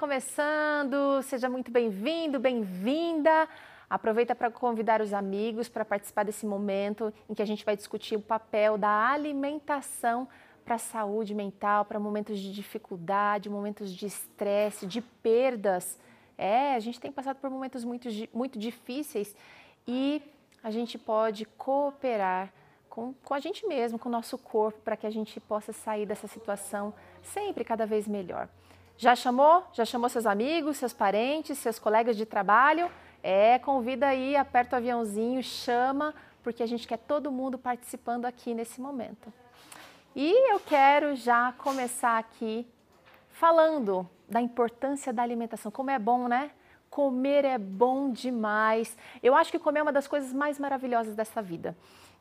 começando. Seja muito bem-vindo, bem-vinda. Aproveita para convidar os amigos para participar desse momento em que a gente vai discutir o papel da alimentação para a saúde mental, para momentos de dificuldade, momentos de estresse, de perdas. É, a gente tem passado por momentos muito, muito difíceis e a gente pode cooperar com, com a gente mesmo, com o nosso corpo, para que a gente possa sair dessa situação sempre cada vez melhor. Já chamou? Já chamou seus amigos, seus parentes, seus colegas de trabalho? É, convida aí, aperta o aviãozinho, chama, porque a gente quer todo mundo participando aqui nesse momento. E eu quero já começar aqui falando da importância da alimentação. Como é bom, né? Comer é bom demais. Eu acho que comer é uma das coisas mais maravilhosas dessa vida.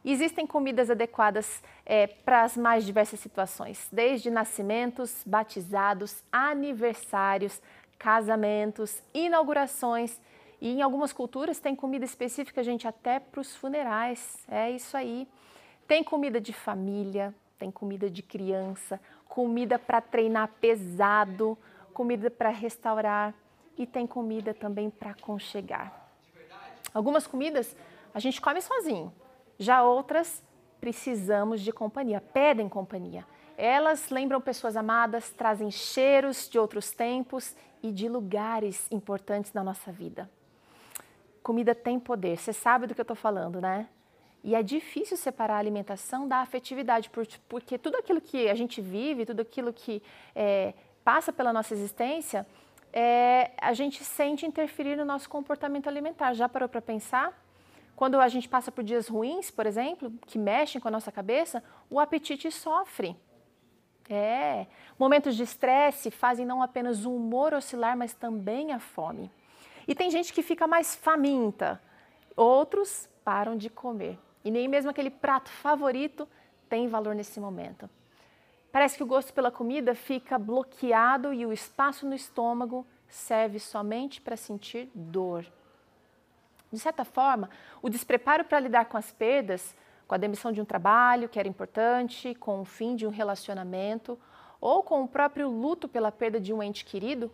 Existem comidas adequadas é, para as mais diversas situações, desde nascimentos, batizados, aniversários, casamentos, inaugurações e em algumas culturas tem comida específica, gente, até para os funerais. É isso aí. Tem comida de família, tem comida de criança, comida para treinar pesado, comida para restaurar e tem comida também para aconchegar. Algumas comidas a gente come sozinho, já outras precisamos de companhia, pedem companhia. Elas lembram pessoas amadas, trazem cheiros de outros tempos e de lugares importantes na nossa vida comida tem poder. Você sabe do que eu estou falando, né? E é difícil separar a alimentação da afetividade, porque tudo aquilo que a gente vive, tudo aquilo que é, passa pela nossa existência, é, a gente sente interferir no nosso comportamento alimentar. Já parou para pensar? Quando a gente passa por dias ruins, por exemplo, que mexem com a nossa cabeça, o apetite sofre. É. Momentos de estresse fazem não apenas o humor oscilar, mas também a fome. E tem gente que fica mais faminta, outros param de comer. E nem mesmo aquele prato favorito tem valor nesse momento. Parece que o gosto pela comida fica bloqueado e o espaço no estômago serve somente para sentir dor. De certa forma, o despreparo para lidar com as perdas, com a demissão de um trabalho que era importante, com o fim de um relacionamento ou com o próprio luto pela perda de um ente querido,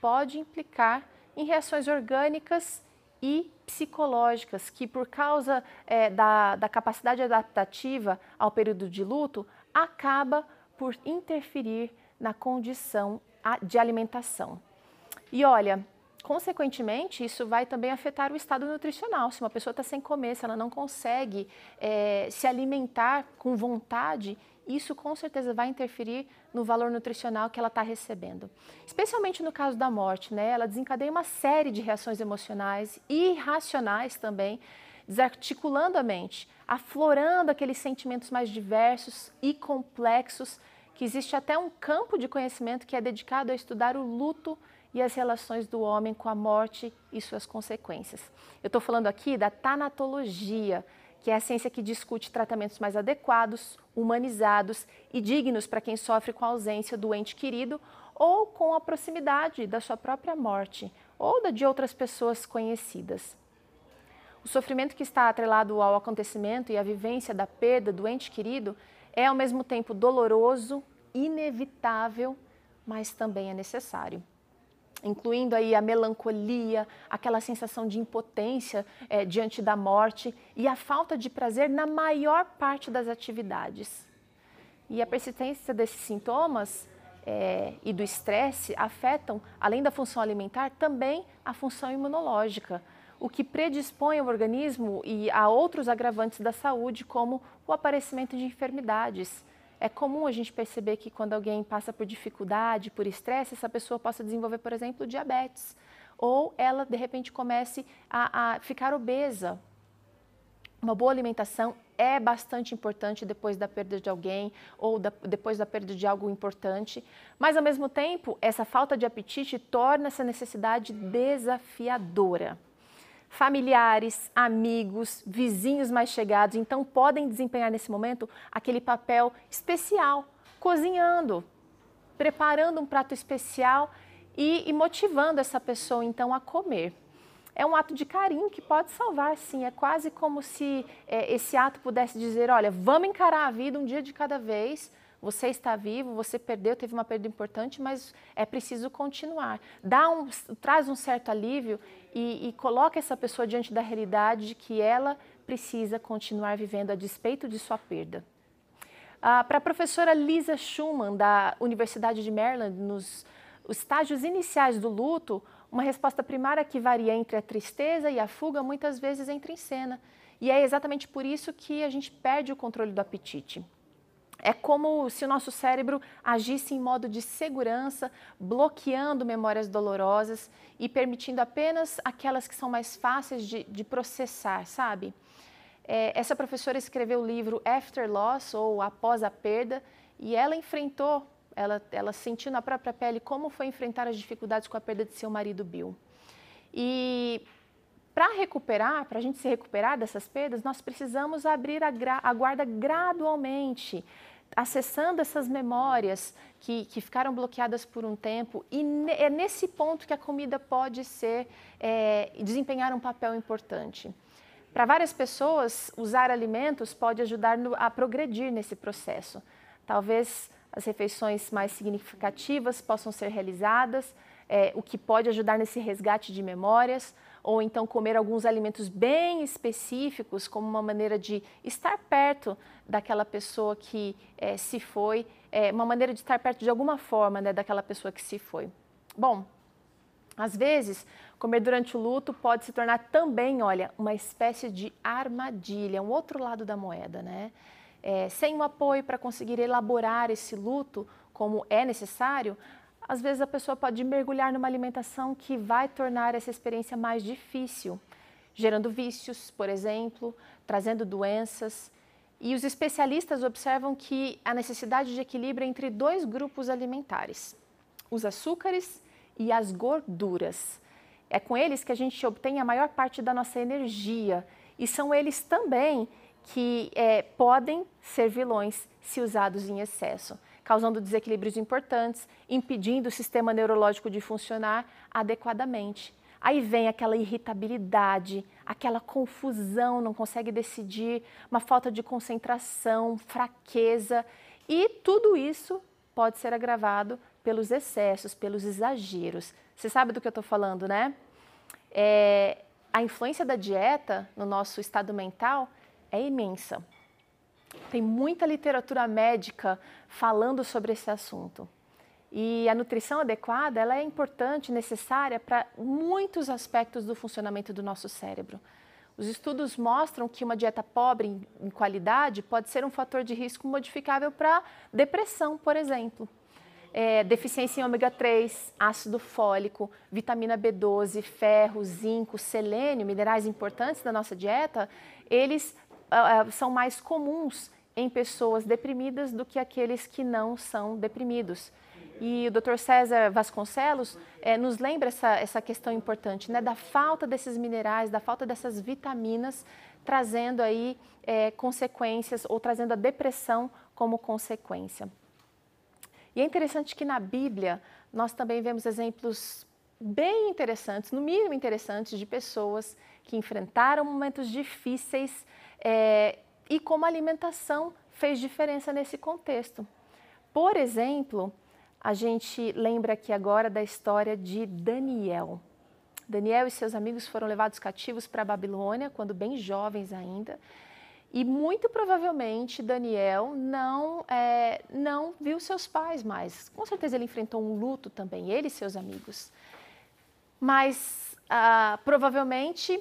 pode implicar em reações orgânicas e psicológicas, que por causa é, da, da capacidade adaptativa ao período de luto, acaba por interferir na condição de alimentação. E olha, consequentemente, isso vai também afetar o estado nutricional. Se uma pessoa está sem comer, se ela não consegue é, se alimentar com vontade, isso com certeza vai interferir no valor nutricional que ela está recebendo. Especialmente no caso da morte, né? Ela desencadeia uma série de reações emocionais e irracionais também, desarticulando a mente, aflorando aqueles sentimentos mais diversos e complexos, que existe até um campo de conhecimento que é dedicado a estudar o luto e as relações do homem com a morte e suas consequências. Eu estou falando aqui da tanatologia, que é a ciência que discute tratamentos mais adequados, humanizados e dignos para quem sofre com a ausência do ente querido ou com a proximidade da sua própria morte ou da de outras pessoas conhecidas. O sofrimento que está atrelado ao acontecimento e à vivência da perda do ente querido é ao mesmo tempo doloroso, inevitável, mas também é necessário incluindo aí a melancolia, aquela sensação de impotência é, diante da morte e a falta de prazer na maior parte das atividades. E a persistência desses sintomas é, e do estresse afetam, além da função alimentar, também a função imunológica, o que predispõe o organismo e a outros agravantes da saúde, como o aparecimento de enfermidades, é comum a gente perceber que quando alguém passa por dificuldade, por estresse, essa pessoa possa desenvolver, por exemplo, diabetes. Ou ela, de repente, comece a, a ficar obesa. Uma boa alimentação é bastante importante depois da perda de alguém ou da, depois da perda de algo importante, mas ao mesmo tempo, essa falta de apetite torna essa necessidade desafiadora familiares, amigos, vizinhos mais chegados, então podem desempenhar nesse momento aquele papel especial, cozinhando, preparando um prato especial e, e motivando essa pessoa então a comer. É um ato de carinho que pode salvar, sim. É quase como se é, esse ato pudesse dizer: olha, vamos encarar a vida um dia de cada vez, Você está vivo, você perdeu, teve uma perda importante, mas é preciso continuar. Dá um, traz um certo alívio e, e coloca essa pessoa diante da realidade de que ela precisa continuar vivendo a despeito de sua perda. Ah, Para a professora Lisa Schumann, da Universidade de Maryland, nos estágios iniciais do luto, uma resposta primária que varia entre a tristeza e a fuga muitas vezes entra em cena. E é exatamente por isso que a gente perde o controle do apetite. É como se o nosso cérebro agisse em modo de segurança, bloqueando memórias dolorosas e permitindo apenas aquelas que são mais fáceis de, de processar, sabe? É, essa professora escreveu o livro After Loss, ou Após a Perda, e ela enfrentou, ela, ela sentiu na própria pele como foi enfrentar as dificuldades com a perda de seu marido Bill. E para recuperar, para a gente se recuperar dessas perdas, nós precisamos abrir a, a guarda gradualmente, acessando essas memórias que, que, ficaram bloqueadas por um tempo. E é nesse ponto que a comida pode ser, é, desempenhar um papel importante. Para várias pessoas, usar alimentos pode ajudar no, a progredir nesse processo. Talvez as refeições mais significativas possam ser realizadas, é, o que pode ajudar nesse resgate de memórias ou então comer alguns alimentos bem específicos como uma maneira de estar perto daquela pessoa que é, se foi, é, uma maneira de estar perto de alguma forma né, daquela pessoa que se foi. Bom, às vezes, comer durante o luto pode se tornar também, olha, uma espécie de armadilha, um outro lado da moeda, né? É, sem um apoio para conseguir elaborar esse luto como é necessário, às vezes a pessoa pode mergulhar numa alimentação que vai tornar essa experiência mais difícil, gerando vícios, por exemplo, trazendo doenças. E os especialistas observam que a necessidade de equilíbrio entre dois grupos alimentares, os açúcares e as gorduras. É com eles que a gente obtém a maior parte da nossa energia e são eles também que é, podem ser vilões se usados em excesso causando desequilíbrios importantes, impedindo o sistema neurológico de funcionar adequadamente. Aí vem aquela irritabilidade, aquela confusão, não consegue decidir, uma falta de concentração, fraqueza, e tudo isso pode ser agravado pelos excessos, pelos exageros. Você sabe do que eu estou falando, né? É, a influência da dieta no nosso estado mental é imensa. Tem muita literatura médica falando sobre esse assunto. E a nutrição adequada ela é importante, necessária para muitos aspectos do funcionamento do nosso cérebro. Os estudos mostram que uma dieta pobre em, qualidade pode ser um fator de risco modificável para depressão, por exemplo. É, deficiência em ômega 3, ácido fólico, vitamina B12, ferro, zinco, selênio, minerais importantes da nossa dieta, eles uh, são mais comuns em pessoas deprimidas do que aqueles que não são deprimidos. E o Dr. César Vasconcelos é, nos lembra essa, essa questão importante, né, da falta desses minerais, da falta dessas vitaminas, trazendo aí é, consequências ou trazendo a depressão como consequência. E é interessante que na Bíblia nós também vemos exemplos bem interessantes, no mínimo interessantes, de pessoas que enfrentaram momentos difíceis é, e como a alimentação fez diferença nesse contexto. Por exemplo, a gente lembra aqui agora da história de Daniel. Daniel e seus amigos foram levados cativos para a Babilônia quando bem jovens ainda. E muito provavelmente Daniel não, é, não viu seus pais mais. Com certeza ele enfrentou um luto também, ele e seus amigos. Mas ah, provavelmente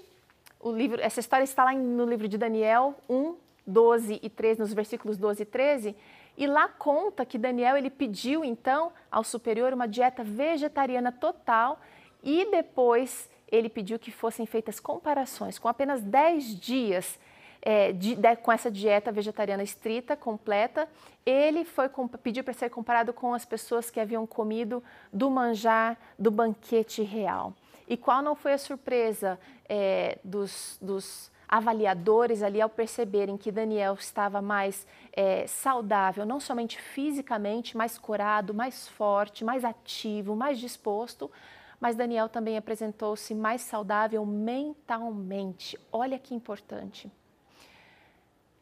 o livro, essa história está lá no livro de Daniel 1, 12 e 13, nos versículos 12 e 13, e lá conta que Daniel ele pediu então ao superior uma dieta vegetariana total e depois ele pediu que fossem feitas comparações com apenas 10 dias é, de, de, com essa dieta vegetariana estrita, completa, ele foi pediu para ser comparado com as pessoas que haviam comido do manjar do banquete real. E qual não foi a surpresa é, dos, dos avaliadores ali ao perceberem que Daniel estava mais é, saudável, não somente fisicamente, mais corado, mais forte, mais ativo, mais disposto, mas Daniel também apresentou-se mais saudável mentalmente. Olha que importante.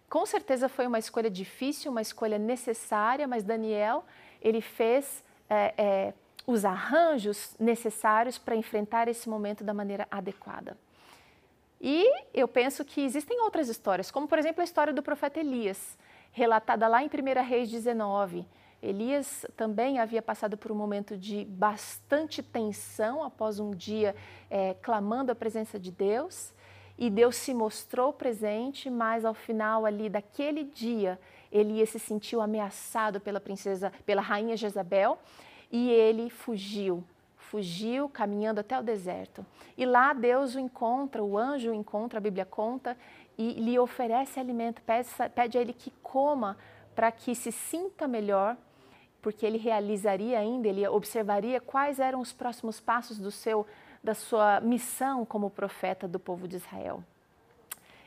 com certeza foi uma escolha difícil, uma escolha necessária, mas Daniel ele fez é, é, os arranjos necessários para enfrentar esse momento da maneira adequada. E eu penso que existem outras histórias, como por exemplo a história do profeta Elias, relatada lá em 1 Reis 19. Elias também havia passado por um momento de bastante tensão após um dia é, clamando a presença de Deus. E Deus se mostrou presente, mas ao final ali daquele dia, Elias se sentiu ameaçado pela princesa, pela rainha Jezabel, e ele fugiu fugiu caminhando até o deserto. E lá Deus o encontra, o anjo o encontra, a Bíblia conta, e lhe oferece alimento, pede, pede a ele que coma para que se sinta melhor, porque ele realizaria ainda, ele observaria quais eram os próximos passos do seu, da sua missão como profeta do povo de Israel.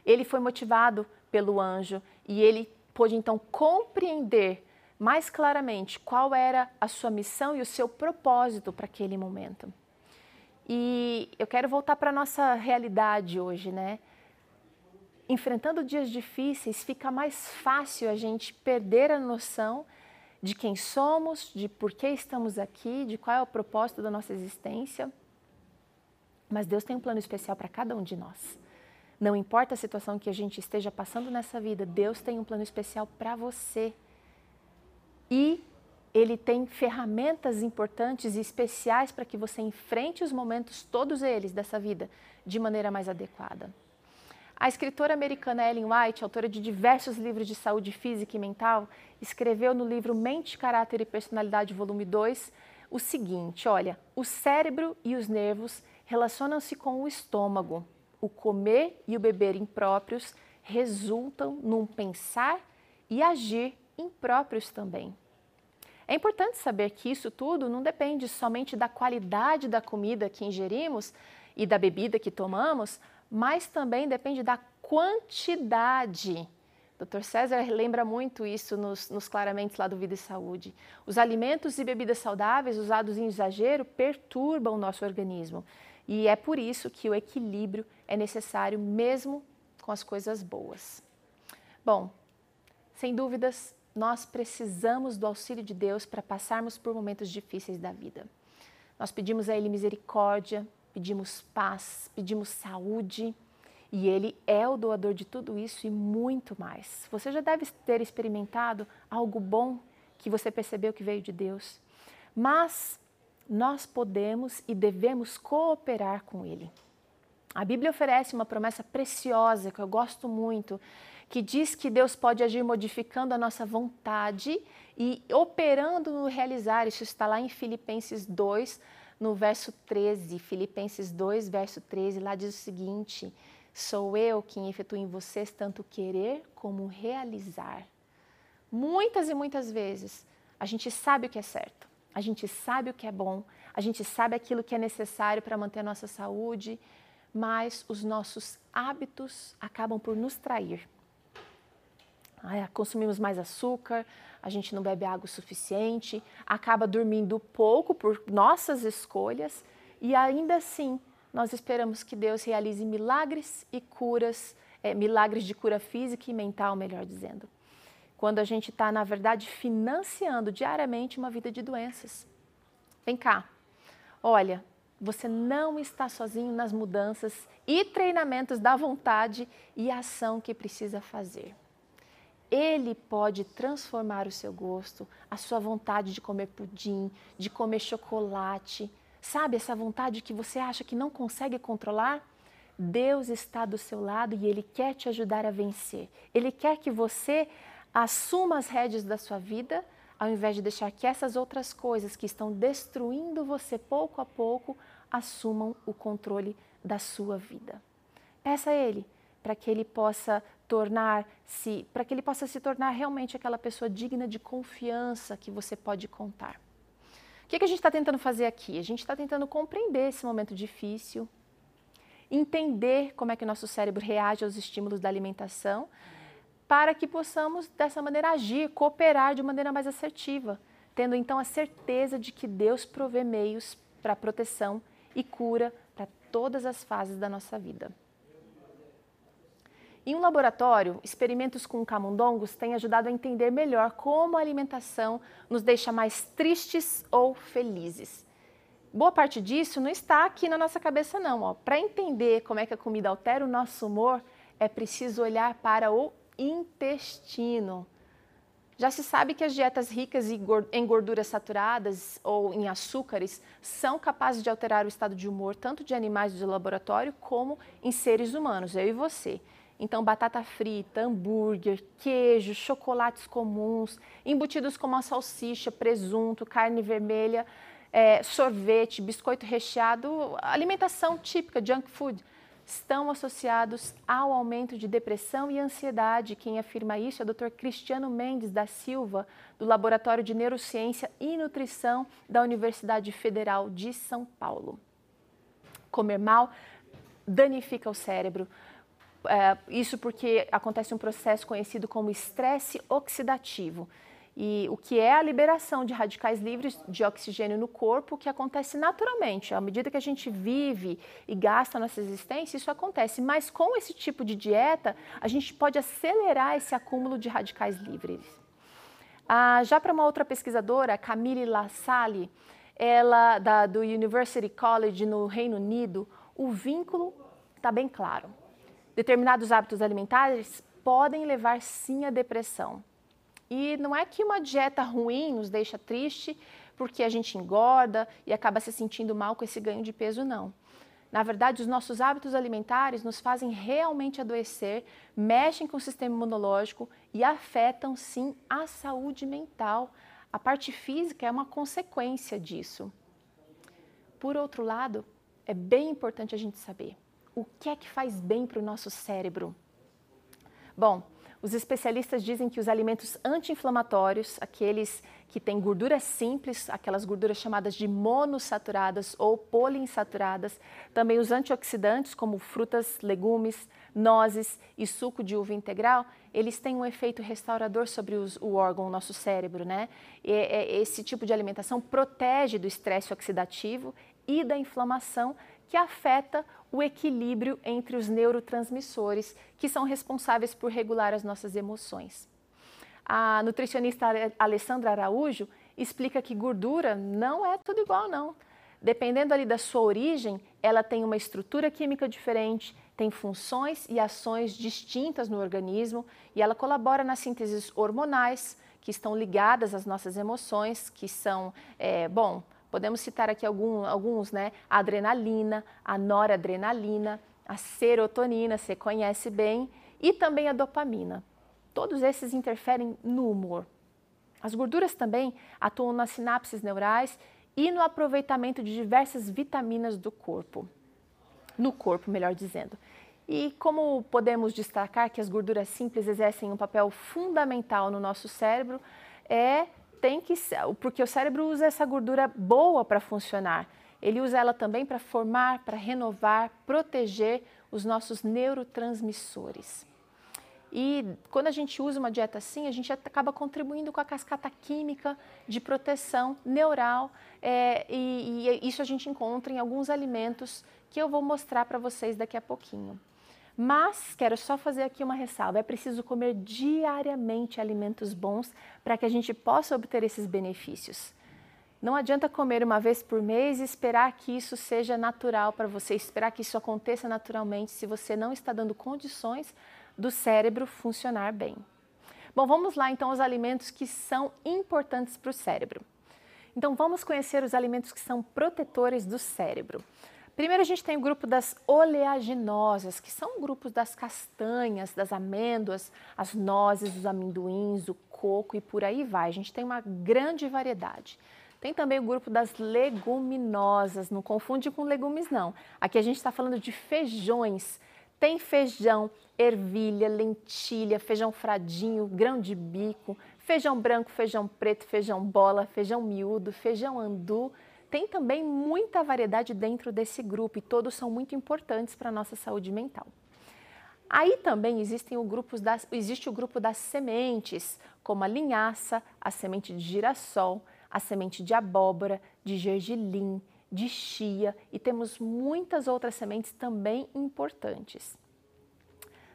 Ele foi motivado pelo anjo e ele pôde então compreender mais claramente qual era a sua missão e o seu propósito para aquele momento. E eu quero voltar para a nossa realidade hoje, né? Enfrentando dias difíceis, fica mais fácil a gente perder a noção de quem somos, de por que estamos aqui, de qual é o propósito da nossa existência. Mas Deus tem um plano especial para cada um de nós. Não importa a situação que a gente esteja passando nessa vida, Deus tem um plano especial para você e ele tem ferramentas importantes e especiais para que você enfrente os momentos, todos eles dessa vida, de maneira mais adequada. A escritora americana Ellen White, autora de diversos livros de saúde física e mental, escreveu no livro Mente, Caráter e Personalidade, volume 2, o seguinte: olha, o cérebro e os nervos relacionam-se com o estômago. O comer e o beber impróprios resultam num pensar e agir impróprios também. É importante saber que isso tudo não depende somente da qualidade da comida que ingerimos e da bebida que tomamos, mas também depende da quantidade. Dr. César lembra muito isso nos, nos lá do Vida e Saúde. Os alimentos e bebidas saudáveis usados em exagero perturbam o nosso organismo. E é por isso que o equilíbrio é necessário mesmo com as coisas boas. Bom, sem dúvidas, nós precisamos do auxílio de Deus para passarmos por momentos difíceis da vida. Nós pedimos a Ele misericórdia, pedimos paz, pedimos saúde e Ele é o doador de tudo isso e muito mais. Você já deve ter experimentado algo bom que você percebeu que veio de Deus, mas nós podemos e devemos cooperar com Ele. A Bíblia oferece uma promessa preciosa que eu gosto muito, que diz que Deus pode agir modificando a nossa vontade e operando no realizar. Isso está lá em Filipenses 2, no verso 13. Filipenses 2, verso 13, lá diz o seguinte: Sou eu quem efetua em vocês tanto querer como realizar. Muitas e muitas vezes a gente sabe o que é certo, a gente sabe o que é bom, a gente sabe aquilo que é necessário para manter a nossa saúde, mas os nossos hábitos acabam por nos trair consumimos mais açúcar, a gente não bebe água o suficiente, acaba dormindo pouco por nossas escolhas e ainda assim nós esperamos que Deus realize milagres e curas, é, milagres de cura física e mental, melhor dizendo. Quando a gente está, na verdade, financiando diariamente uma vida de doenças. Vem cá, olha, você não está sozinho nas mudanças e treinamentos da vontade e ação que precisa fazer. Ele pode transformar o seu gosto, a sua vontade de comer pudim, de comer chocolate. Sabe essa vontade que você acha que não consegue controlar? Deus está do seu lado e Ele quer te ajudar a vencer. Ele quer que você assuma as rédeas da sua vida, ao invés de deixar que essas outras coisas que estão destruindo você pouco a pouco assumam o controle da sua vida. Peça a Ele para que Ele possa tornar-se, para que ele possa se tornar realmente aquela pessoa digna de confiança que você pode contar. O que, que a gente está tentando fazer aqui? A gente está tentando compreender esse momento difícil, entender como é que o nosso cérebro reage aos estímulos da alimentação, para que possamos dessa maneira agir, cooperar de maneira mais assertiva, tendo então a certeza de que Deus provê meios para proteção e cura para todas as fases da nossa vida. Em um laboratório, experimentos com camundongos têm ajudado a entender melhor como a alimentação nos deixa mais tristes ou felizes. Boa parte disso não está aqui na nossa cabeça, não. Para entender como é que a comida altera o nosso humor, é preciso olhar para o intestino. Já se sabe que as dietas ricas em gorduras saturadas ou em açúcares são capazes de alterar o estado de humor tanto de animais de laboratório como em seres humanos, eu e você. Então, batata frita, hambúrguer, queijo, chocolates comuns, embutidos como a salsicha, presunto, carne vermelha, é, sorvete, biscoito recheado, alimentação típica, junk food, estão associados ao aumento de depressão e ansiedade. Quem afirma isso é o Dr. Cristiano Mendes da Silva, do Laboratório de Neurociência e Nutrição da Universidade Federal de São Paulo. Comer mal danifica o cérebro. É, isso porque acontece um processo conhecido como estresse oxidativo e o que é a liberação de radicais livres de oxigênio no corpo, que acontece naturalmente. À medida que a gente vive e gasta nossa existência, isso acontece. Mas com esse tipo de dieta, a gente pode acelerar esse acúmulo de radicais livres. Ah, já para uma outra pesquisadora, Camille Lassalle, ela da, do University College no Reino Unido, o vínculo está bem claro. Determinados hábitos alimentares podem levar sim à depressão. E não é que uma dieta ruim nos deixa triste porque a gente engorda e acaba se sentindo mal com esse ganho de peso, não. Na verdade, os nossos hábitos alimentares nos fazem realmente adoecer, mexem com o sistema imunológico e afetam sim a saúde mental. A parte física é uma consequência disso. Por outro lado, é bem importante a gente saber o que é que faz bem para o nosso cérebro. Bom, os especialistas dizem que os alimentos anti-inflamatórios, aqueles que têm gorduras simples, aquelas gorduras chamadas de monossaturadas ou poliinsaturadas, também os antioxidantes, como frutas, legumes, nozes e suco de uva integral, eles têm um efeito restaurador sobre os, o órgão, o nosso cérebro, né? E, esse tipo de alimentação protege do estresse oxidativo e da inflamação que afeta o equilíbrio entre os neurotransmissores que são responsáveis por regular as nossas emoções. A nutricionista Alessandra Araújo explica que gordura não é tudo igual, não. Dependendo ali da sua origem, ela tem uma estrutura química diferente, tem funções e ações distintas no organismo e ela colabora nas sínteses hormonais que estão ligadas às nossas emoções, que são, é, bom, Podemos citar aqui algum, alguns, né? A adrenalina, a noradrenalina, a serotonina, você conhece bem, e também a dopamina. Todos esses interferem no humor. As gorduras também atuam nas sinapses neurais e no aproveitamento de diversas vitaminas do corpo. No corpo, melhor dizendo. E como podemos destacar que as gorduras simples exercem um papel fundamental no nosso cérebro, é tem que porque o cérebro usa essa gordura boa para funcionar. Ele usa ela também para formar, para renovar, proteger os nossos neurotransmissores. E quando a gente usa uma dieta assim, a gente acaba contribuindo com a cascata química de proteção neural, é, e, e isso a gente encontra em alguns alimentos que eu vou mostrar para vocês daqui a pouquinho. Mas quero só fazer aqui uma ressalva: é preciso comer diariamente alimentos bons para que a gente possa obter esses benefícios. Não adianta comer uma vez por mês e esperar que isso seja natural para você, esperar que isso aconteça naturalmente se você não está dando condições do cérebro funcionar bem. Bom, vamos lá então aos alimentos que são importantes para o cérebro. Então vamos conhecer os alimentos que são protetores do cérebro. Primeiro a gente tem o grupo das oleaginosas, que são grupos das castanhas, das amêndoas, as nozes, os amendoins, o coco e por aí vai. A gente tem uma grande variedade. Tem também o grupo das leguminosas, não confunde com legumes não. Aqui a gente está falando de feijões. Tem feijão, ervilha, lentilha, feijão fradinho, grão de bico, feijão branco, feijão preto, feijão bola, feijão miúdo, feijão andu, tem também muita variedade dentro desse grupo e todos são muito importantes para a nossa saúde mental. Aí também existem o das, existe o grupo das sementes, como a linhaça, a semente de girassol, a semente de abóbora, de gergelim, de chia e temos muitas outras sementes também importantes.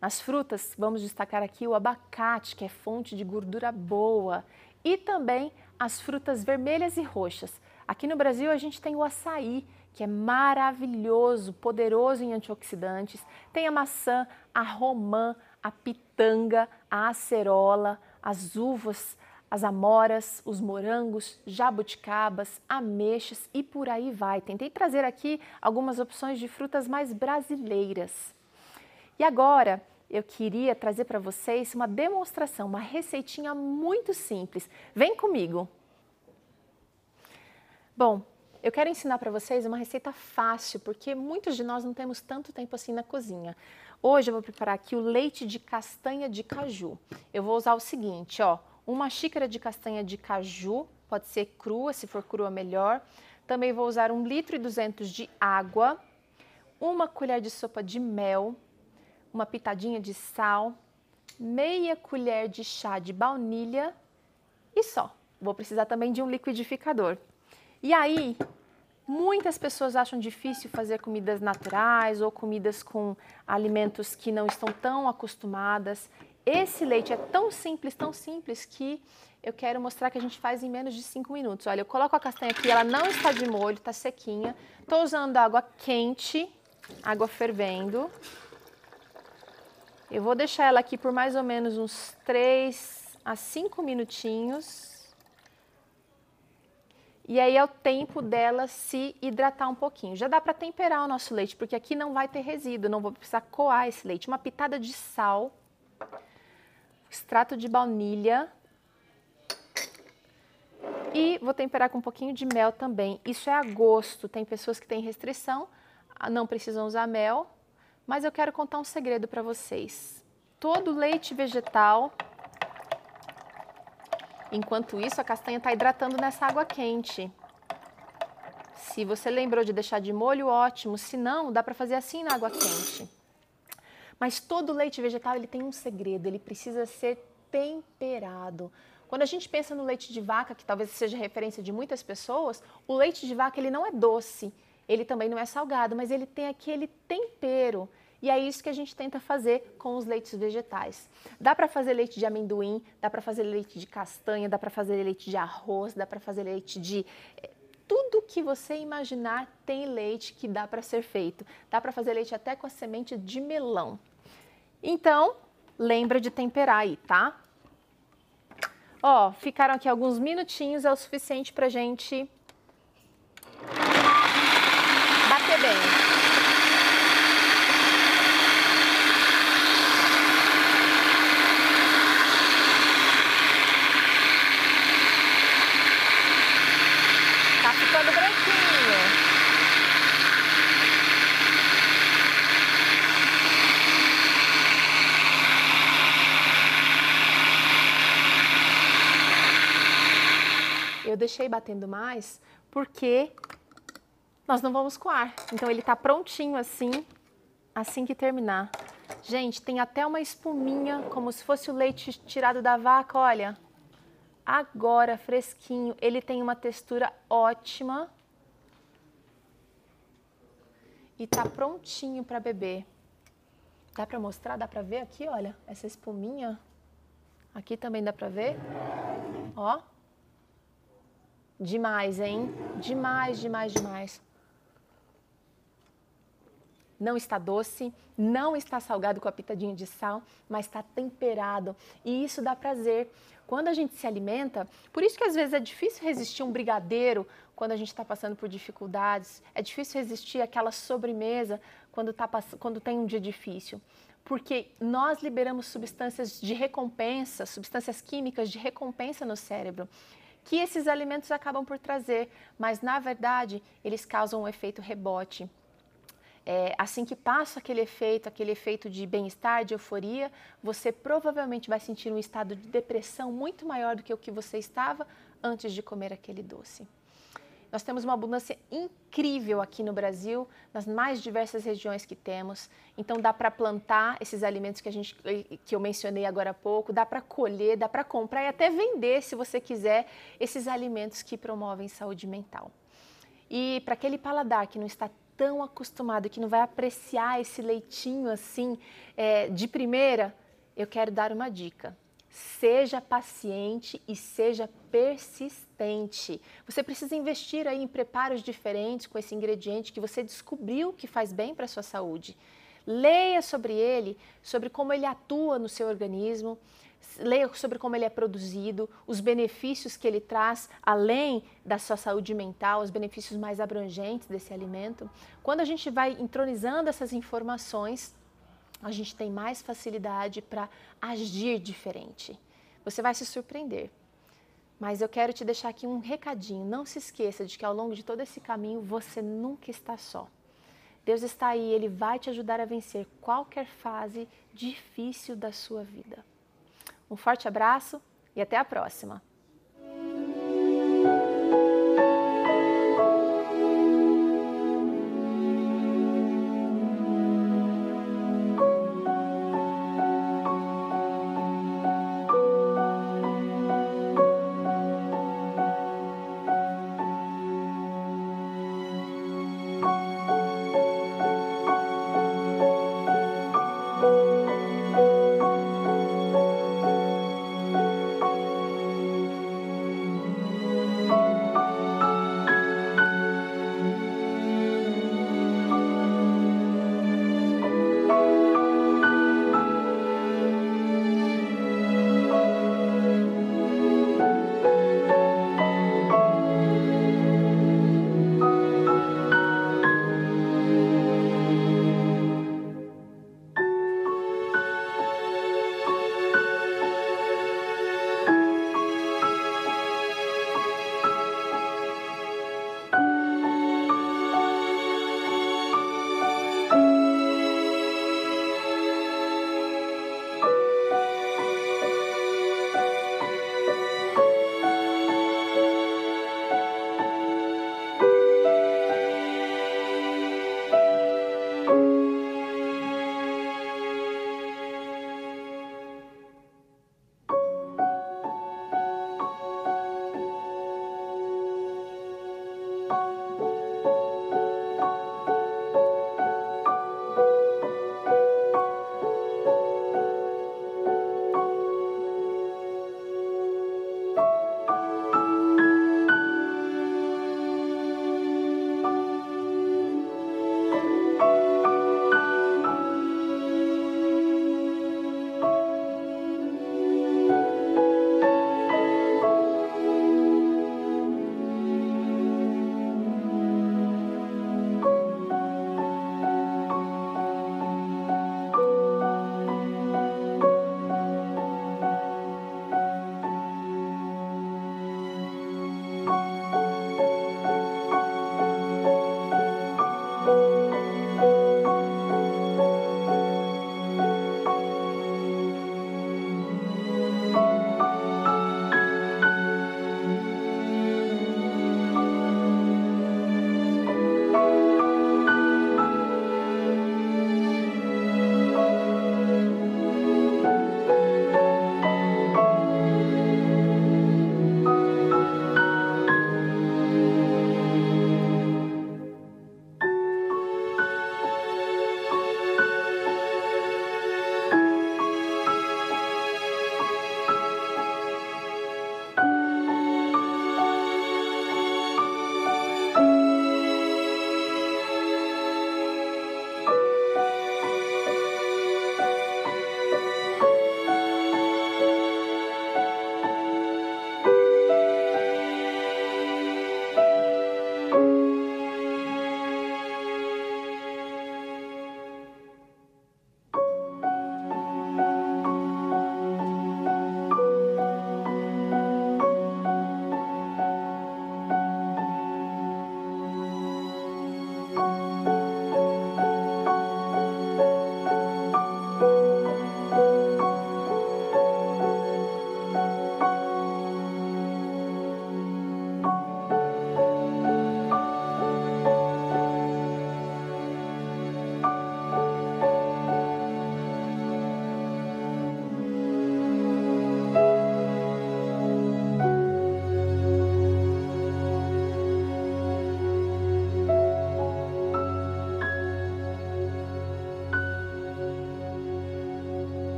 Nas frutas, vamos destacar aqui o abacate, que é fonte de gordura boa, e também as frutas vermelhas e roxas. Aqui no Brasil a gente tem o açaí, que é maravilhoso, poderoso em antioxidantes. Tem a maçã, a romã, a pitanga, a acerola, as uvas, as amoras, os morangos, jabuticabas, ameixas e por aí vai. Tentei trazer aqui algumas opções de frutas mais brasileiras. E agora eu queria trazer para vocês uma demonstração, uma receitinha muito simples. Vem comigo! Bom, eu quero ensinar para vocês uma receita fácil, porque muitos de nós não temos tanto tempo assim na cozinha. Hoje eu vou preparar aqui o leite de castanha de caju. Eu vou usar o seguinte, ó, uma xícara de castanha de caju, pode ser crua, se for crua melhor. Também vou usar um litro e duzentos de água, uma colher de sopa de mel, uma pitadinha de sal, meia colher de chá de baunilha e só. Vou precisar também de um liquidificador. E aí, muitas pessoas acham difícil fazer comidas naturais ou comidas com alimentos que não estão tão acostumadas. Esse leite é tão simples, tão simples que eu quero mostrar que a gente faz em menos de 5 minutos. Olha, eu coloco a castanha aqui, ela não está de molho, está sequinha. Estou usando água quente, água fervendo. Eu vou deixar ela aqui por mais ou menos uns 3 a 5 minutinhos. E aí é o tempo dela se hidratar um pouquinho. Já dá para temperar o nosso leite, porque aqui não vai ter resíduo, não vou precisar coar esse leite. Uma pitada de sal, extrato de baunilha e vou temperar com um pouquinho de mel também. Isso é a gosto. Tem pessoas que têm restrição, ah, não precisam usar mel, mas eu quero contar um segredo para vocês. Todo leite vegetal, enquanto isso a castanha está hidratando nessa água quente. Se você lembrou de deixar de molho, ótimo. Se não, dá para fazer assim na água quente. Mas todo leite vegetal ele tem um segredo, ele precisa ser temperado. Quando a gente pensa no leite de vaca, que talvez seja referência de muitas pessoas, o leite de vaca ele não é doce, ele também não é salgado, mas ele tem aquele tempero. E é isso que a gente tenta fazer com os leites vegetais. Dá para fazer leite de amendoim, dá para fazer leite de castanha, dá para fazer leite de arroz, dá para fazer leite de eh, tudo que você imaginar tem leite que dá para ser feito. Dá para fazer leite até com a semente de melão. Então, lembra de temperar aí, tá? Ó, ficaram aqui alguns minutinhos, é o suficiente pra gente bater bem. Batendo mais porque nós não vamos coar. Então ele tá prontinho assim, assim que terminar. Gente, tem até uma espuminha, como se fosse o leite tirado da vaca, olha. Agora, fresquinho, ele tem uma textura ótima. E tá prontinho para beber. Dá para mostrar? Dá para ver aqui, olha, essa espuminha? Aqui também dá para ver. Ó. Demais, hein? Demais, demais, demais não está doce, não está salgado com a pitadinha de sal, mas está temperado. E isso dá prazer. Quando a gente se alimenta, por isso que às vezes é difícil resistir um brigadeiro quando a gente está passando por dificuldades, é difícil resistir aquela sobremesa quando, tá, quando tem um dia difícil. Porque nós liberamos substâncias de recompensa, substâncias químicas de recompensa no cérebro que esses alimentos acabam por trazer, mas na verdade eles causam um efeito rebote é, assim que passa aquele efeito, aquele efeito de bem-estar, de euforia, você provavelmente vai sentir um estado de depressão muito maior do que o que você estava antes de comer aquele doce. Nós temos uma abundância incrível aqui no Brasil, nas mais diversas regiões que temos. Então dá para plantar esses alimentos que a gente que eu mencionei agora há pouco, dá para colher, dá para comprar e até vender, se você quiser, esses alimentos que promovem saúde mental. E para aquele paladar que não está tão acostumado, que não vai apreciar esse leitinho assim é, de primeira, eu quero dar uma dica. Seja paciente e seja persistente. Você precisa investir aí em preparos diferentes com esse ingrediente que você descobriu que faz bem para a sua saúde. Leia sobre ele, sobre como ele atua no seu organismo, leia sobre como ele é produzido, os benefícios que ele traz, além da sua saúde mental, os benefícios mais abrangentes desse alimento. Quando a gente vai entronizando essas informações, a gente tem mais facilidade para agir diferente. Você vai se surpreender. Mas eu quero te deixar aqui um recadinho. Não se esqueça de que ao longo de todo esse caminho você nunca está só. Deus está aí, Ele vai te ajudar a vencer qualquer fase difícil da sua vida. Um forte abraço e até a próxima!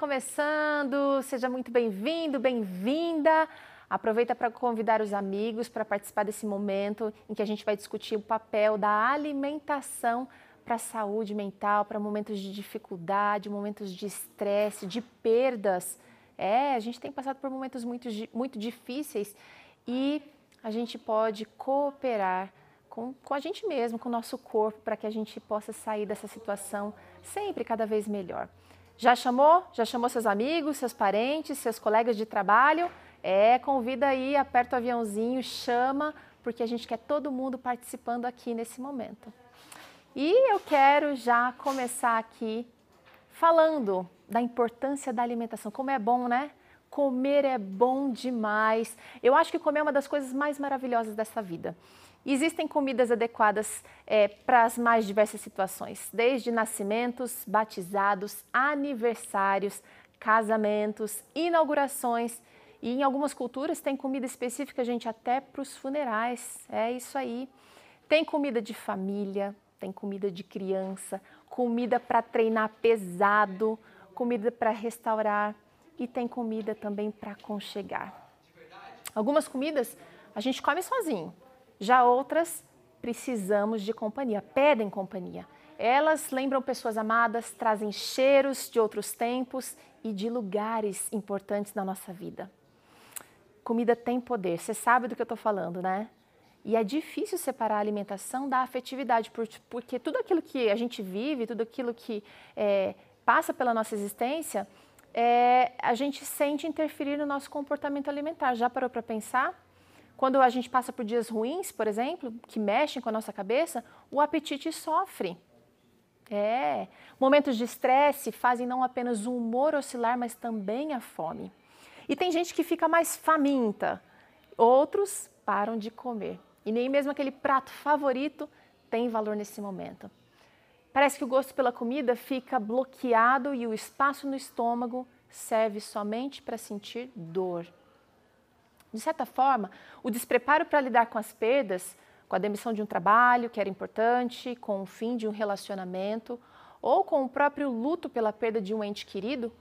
Começando. Seja muito bem-vindo, bem-vinda. Aproveita para convidar os amigos para participar desse momento em que a gente vai discutir o papel da alimentação para a saúde mental, para momentos de dificuldade, momentos de estresse, de perdas. É, a gente tem passado por momentos muito, muito difíceis e a gente pode cooperar com, com a gente mesmo, com o nosso corpo, para que a gente possa sair dessa situação sempre cada vez melhor. Já chamou? Já chamou seus amigos, seus parentes, seus colegas de trabalho? É, convida aí, aperta o aviãozinho, chama, porque a gente quer todo mundo participando aqui nesse momento. E eu quero já começar aqui falando da importância da alimentação. Como é bom, né? Comer é bom demais. Eu acho que comer é uma das coisas mais maravilhosas dessa vida. Existem comidas adequadas é, para as mais diversas situações, desde nascimentos, batizados, aniversários, casamentos, inaugurações e em algumas culturas tem comida específica, gente, até para os funerais. É isso aí. Tem comida de família, tem comida de criança, comida para treinar pesado, comida para restaurar e tem comida também para aconchegar. Algumas comidas a gente come sozinho, já outras precisamos de companhia, pedem companhia. Elas lembram pessoas amadas, trazem cheiros de outros tempos e de lugares importantes na nossa vida comida tem poder. Você sabe do que eu estou falando, né? E é difícil separar a alimentação da afetividade, porque tudo aquilo que a gente vive, tudo aquilo que é, passa pela nossa existência, é, a gente sente interferir no nosso comportamento alimentar. Já parou para pensar? Quando a gente passa por dias ruins, por exemplo, que mexem com a nossa cabeça, o apetite sofre. É. Momentos de estresse fazem não apenas o humor oscilar, mas também a fome. E tem gente que fica mais faminta, outros param de comer. E nem mesmo aquele prato favorito tem valor nesse momento. Parece que o gosto pela comida fica bloqueado e o espaço no estômago serve somente para sentir dor. De certa forma, o despreparo para lidar com as perdas, com a demissão de um trabalho que era importante, com o fim de um relacionamento ou com o próprio luto pela perda de um ente querido,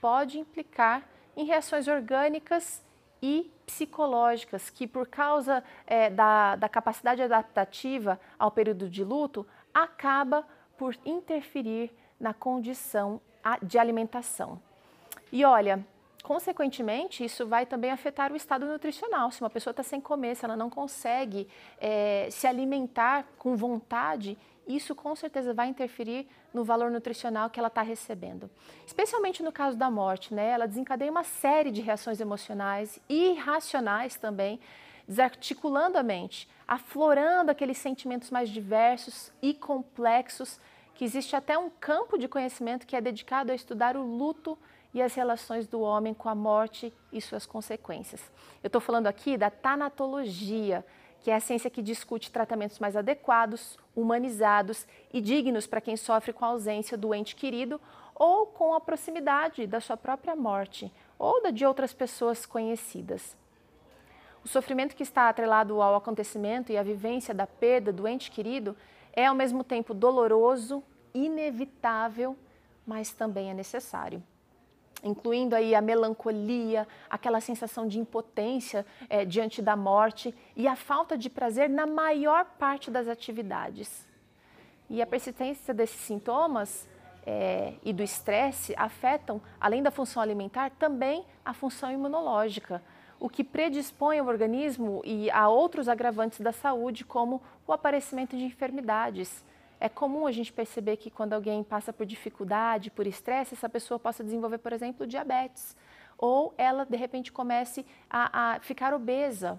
pode implicar em reações orgânicas e psicológicas, que por causa é, da, da capacidade adaptativa ao período de luto, acaba por interferir na condição de alimentação. E olha, consequentemente, isso vai também afetar o estado nutricional. Se uma pessoa está sem comer, se ela não consegue é, se alimentar com vontade, isso com certeza vai interferir no valor nutricional que ela está recebendo. Especialmente no caso da morte, né? Ela desencadeia uma série de reações emocionais e irracionais também, desarticulando a mente, aflorando aqueles sentimentos mais diversos e complexos, que existe até um campo de conhecimento que é dedicado a estudar o luto e as relações do homem com a morte e suas consequências. Eu estou falando aqui da tanatologia, que é a ciência que discute tratamentos mais adequados, humanizados e dignos para quem sofre com a ausência do ente querido ou com a proximidade da sua própria morte ou da de outras pessoas conhecidas. O sofrimento que está atrelado ao acontecimento e à vivência da perda do ente querido é ao mesmo tempo doloroso, inevitável, mas também é necessário incluindo aí a melancolia, aquela sensação de impotência é, diante da morte e a falta de prazer na maior parte das atividades. E a persistência desses sintomas é, e do estresse afetam, além da função alimentar, também a função imunológica, o que predispõe o organismo e a outros agravantes da saúde, como o aparecimento de enfermidades, é comum a gente perceber que quando alguém passa por dificuldade, por estresse, essa pessoa possa desenvolver, por exemplo, diabetes. Ou ela, de repente, comece a, a ficar obesa.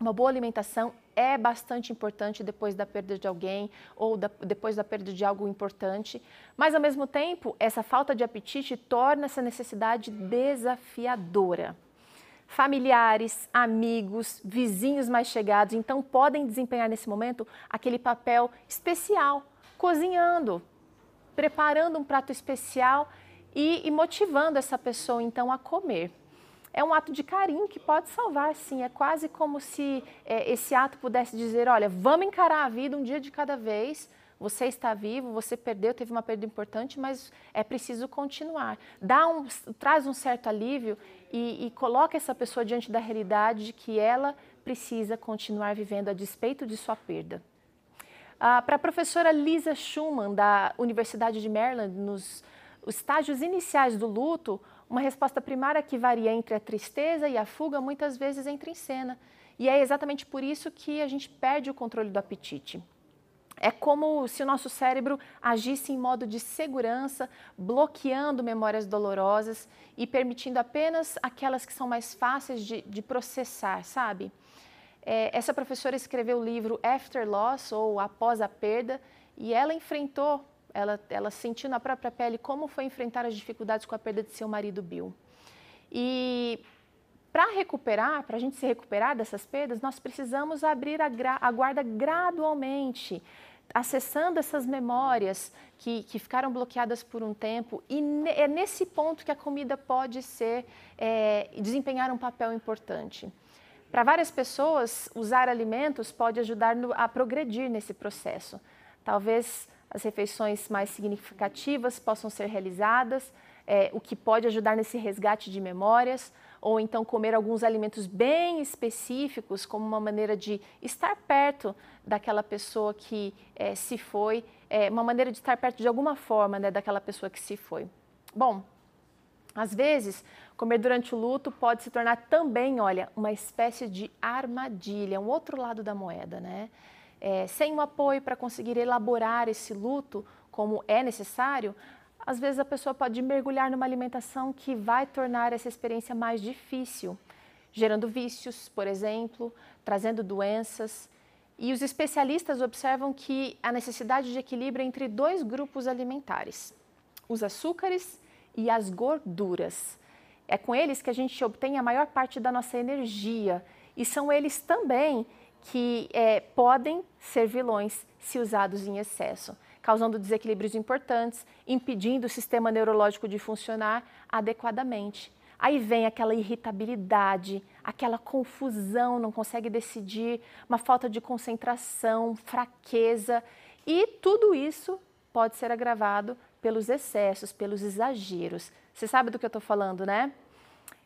Uma boa alimentação é bastante importante depois da perda de alguém ou da, depois da perda de algo importante, mas ao mesmo tempo, essa falta de apetite torna essa necessidade desafiadora familiares, amigos, vizinhos mais chegados, então podem desempenhar nesse momento aquele papel especial, cozinhando, preparando um prato especial e, e motivando essa pessoa então a comer. É um ato de carinho que pode salvar, sim. É quase como se é, esse ato pudesse dizer: olha, vamos encarar a vida um dia de cada vez, Você está vivo, você perdeu, teve uma perda importante, mas é preciso continuar. Dá um, traz um certo alívio e, e coloca essa pessoa diante da realidade de que ela precisa continuar vivendo a despeito de sua perda. Ah, Para a professora Lisa Schumann, da Universidade de Maryland, nos estágios iniciais do luto, uma resposta primária que varia entre a tristeza e a fuga muitas vezes entra em cena. E é exatamente por isso que a gente perde o controle do apetite. É como se o nosso cérebro agisse em modo de segurança, bloqueando memórias dolorosas e permitindo apenas aquelas que são mais fáceis de, de processar, sabe? É, essa professora escreveu o livro After Loss, ou Após a Perda, e ela enfrentou, ela, ela sentiu na própria pele como foi enfrentar as dificuldades com a perda de seu marido Bill. E para recuperar, para a gente se recuperar dessas perdas, nós precisamos abrir a, a guarda gradualmente, acessando essas memórias que, que, ficaram bloqueadas por um tempo. E é nesse ponto que a comida pode ser, é, desempenhar um papel importante. Para várias pessoas, usar alimentos pode ajudar no, a progredir nesse processo. Talvez as refeições mais significativas possam ser realizadas, é, o que pode ajudar nesse resgate de memórias ou então comer alguns alimentos bem específicos como uma maneira de estar perto daquela pessoa que é, se foi, é, uma maneira de estar perto de alguma forma né, daquela pessoa que se foi. Bom, às vezes, comer durante o luto pode se tornar também, olha, uma espécie de armadilha, um outro lado da moeda, né? É, sem um apoio para conseguir elaborar esse luto como é necessário, às vezes a pessoa pode mergulhar numa alimentação que vai tornar essa experiência mais difícil, gerando vícios, por exemplo, trazendo doenças. E os especialistas observam que a necessidade de equilíbrio entre dois grupos alimentares, os açúcares e as gorduras. É com eles que a gente obtém a maior parte da nossa energia e são eles também que é, podem ser vilões se usados em excesso causando desequilíbrios importantes, impedindo o sistema neurológico de funcionar adequadamente. Aí vem aquela irritabilidade, aquela confusão, não consegue decidir, uma falta de concentração, fraqueza, e tudo isso pode ser agravado pelos excessos, pelos exageros. Você sabe do que eu estou falando, né?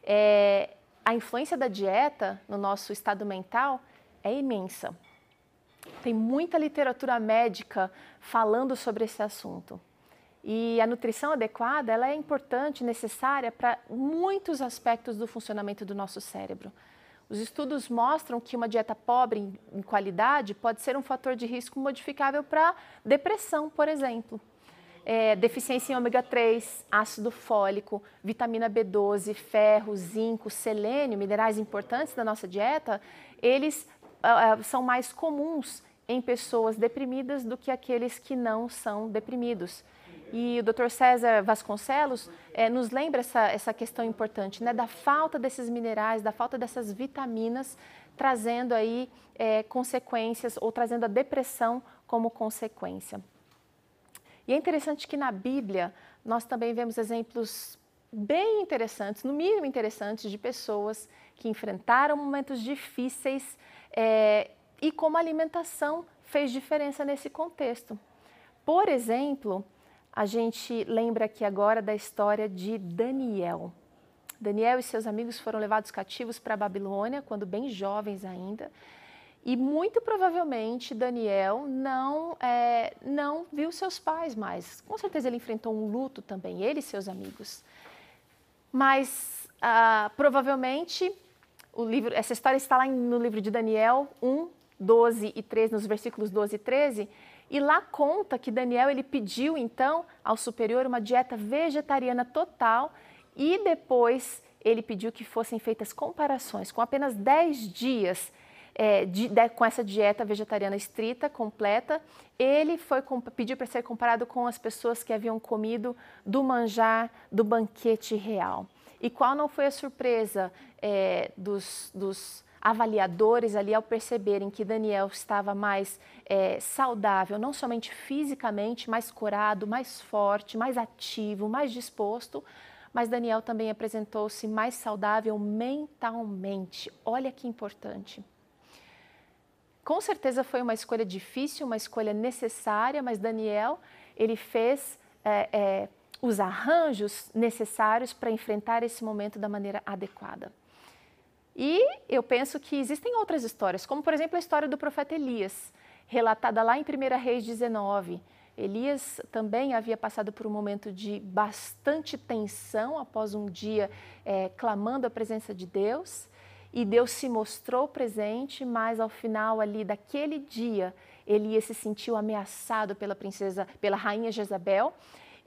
É, a influência da dieta no nosso estado mental é imensa. Tem muita literatura médica falando sobre esse assunto. E a nutrição adequada ela é importante, necessária para muitos aspectos do funcionamento do nosso cérebro. Os estudos mostram que uma dieta pobre em, qualidade pode ser um fator de risco modificável para depressão, por exemplo. É, deficiência em ômega 3, ácido fólico, vitamina B12, ferro, zinco, selênio, minerais importantes da nossa dieta, eles uh, são mais comuns em pessoas deprimidas do que aqueles que não são deprimidos. E o Dr. César Vasconcelos é, nos lembra essa, essa questão importante, né, da falta desses minerais, da falta dessas vitaminas, trazendo aí é, consequências ou trazendo a depressão como consequência. E é interessante que na Bíblia nós também vemos exemplos bem interessantes, no mínimo interessantes, de pessoas que enfrentaram momentos difíceis é, e como a alimentação fez diferença nesse contexto. Por exemplo, a gente lembra aqui agora da história de Daniel. Daniel e seus amigos foram levados cativos para a Babilônia quando bem jovens ainda. E muito provavelmente Daniel não, é, não viu seus pais mais. Com certeza ele enfrentou um luto também, ele e seus amigos. Mas ah, provavelmente o livro, essa história está lá no livro de Daniel 1, 12 e 13, nos versículos 12 e 13, e lá conta que Daniel ele pediu então ao superior uma dieta vegetariana total e depois ele pediu que fossem feitas comparações com apenas 10 dias é, de, de, com essa dieta vegetariana estrita, completa, ele foi pediu para ser comparado com as pessoas que haviam comido do manjar do banquete real. E qual não foi a surpresa é, dos, dos avaliadores ali ao perceberem que Daniel estava mais é, saudável, não somente fisicamente, mais corado, mais forte, mais ativo, mais disposto, mas Daniel também apresentou-se mais saudável mentalmente. Olha que importante. com certeza foi uma escolha difícil, uma escolha necessária, mas Daniel ele fez é, é, os arranjos necessários para enfrentar esse momento da maneira adequada. E eu penso que existem outras histórias, como por exemplo a história do profeta Elias, relatada lá em 1 Reis 19. Elias também havia passado por um momento de bastante tensão após um dia é, clamando a presença de Deus. E Deus se mostrou presente, mas ao final ali daquele dia, Elias se sentiu ameaçado pela princesa, pela rainha Jezabel,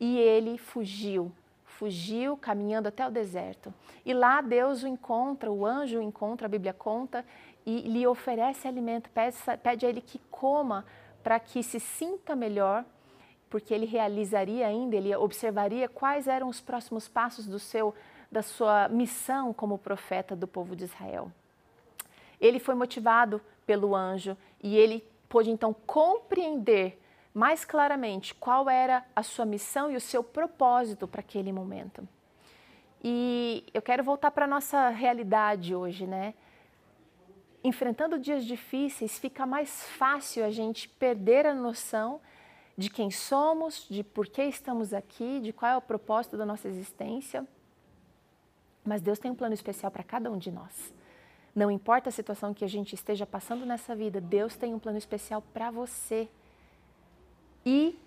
e ele fugiu, fugiu caminhando até o deserto. E lá Deus o encontra, o anjo o encontra, a Bíblia conta, e lhe oferece alimento, pede, pede a ele que coma para que se sinta melhor, porque ele realizaria ainda, ele observaria quais eram os próximos passos do seu da sua missão como profeta do povo de Israel. Ele foi motivado pelo anjo e ele pôde então compreender mais claramente qual era a sua missão e o seu propósito para aquele momento. E eu quero voltar para a nossa realidade hoje, né? Enfrentando dias difíceis, fica mais fácil a gente perder a noção de quem somos, de por que estamos aqui, de qual é o propósito da nossa existência. Mas Deus tem um plano especial para cada um de nós. Não importa a situação que a gente esteja passando nessa vida, Deus tem um plano especial para você e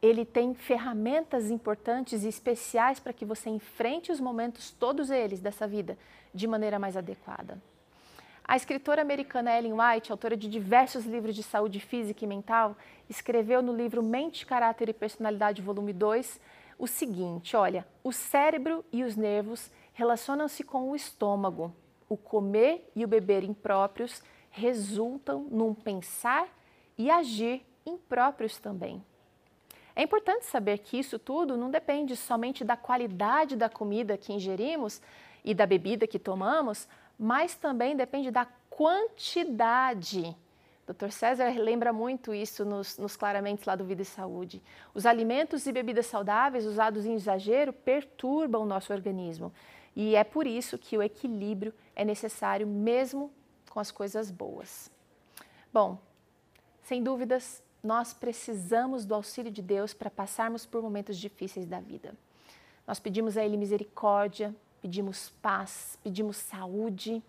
ele tem ferramentas importantes e especiais para que você enfrente os momentos, todos eles dessa vida, de maneira mais adequada. A escritora americana Ellen White, autora de diversos livros de saúde física e mental, escreveu no livro Mente, Caráter e Personalidade, volume 2, o seguinte: olha, o cérebro e os nervos relacionam-se com o estômago. O comer e o beber impróprios resultam num pensar e agir impróprios também. É importante saber que isso tudo não depende somente da qualidade da comida que ingerimos e da bebida que tomamos, mas também depende da quantidade. Dr. César lembra muito isso nos, nos lá do Vida e Saúde. Os alimentos e bebidas saudáveis usados em exagero perturbam o nosso organismo. E é por isso que o equilíbrio é necessário mesmo com as coisas boas. Bom, sem dúvidas, nós precisamos do auxílio de Deus para passarmos por momentos difíceis da vida. Nós pedimos a Ele misericórdia, pedimos paz, pedimos saúde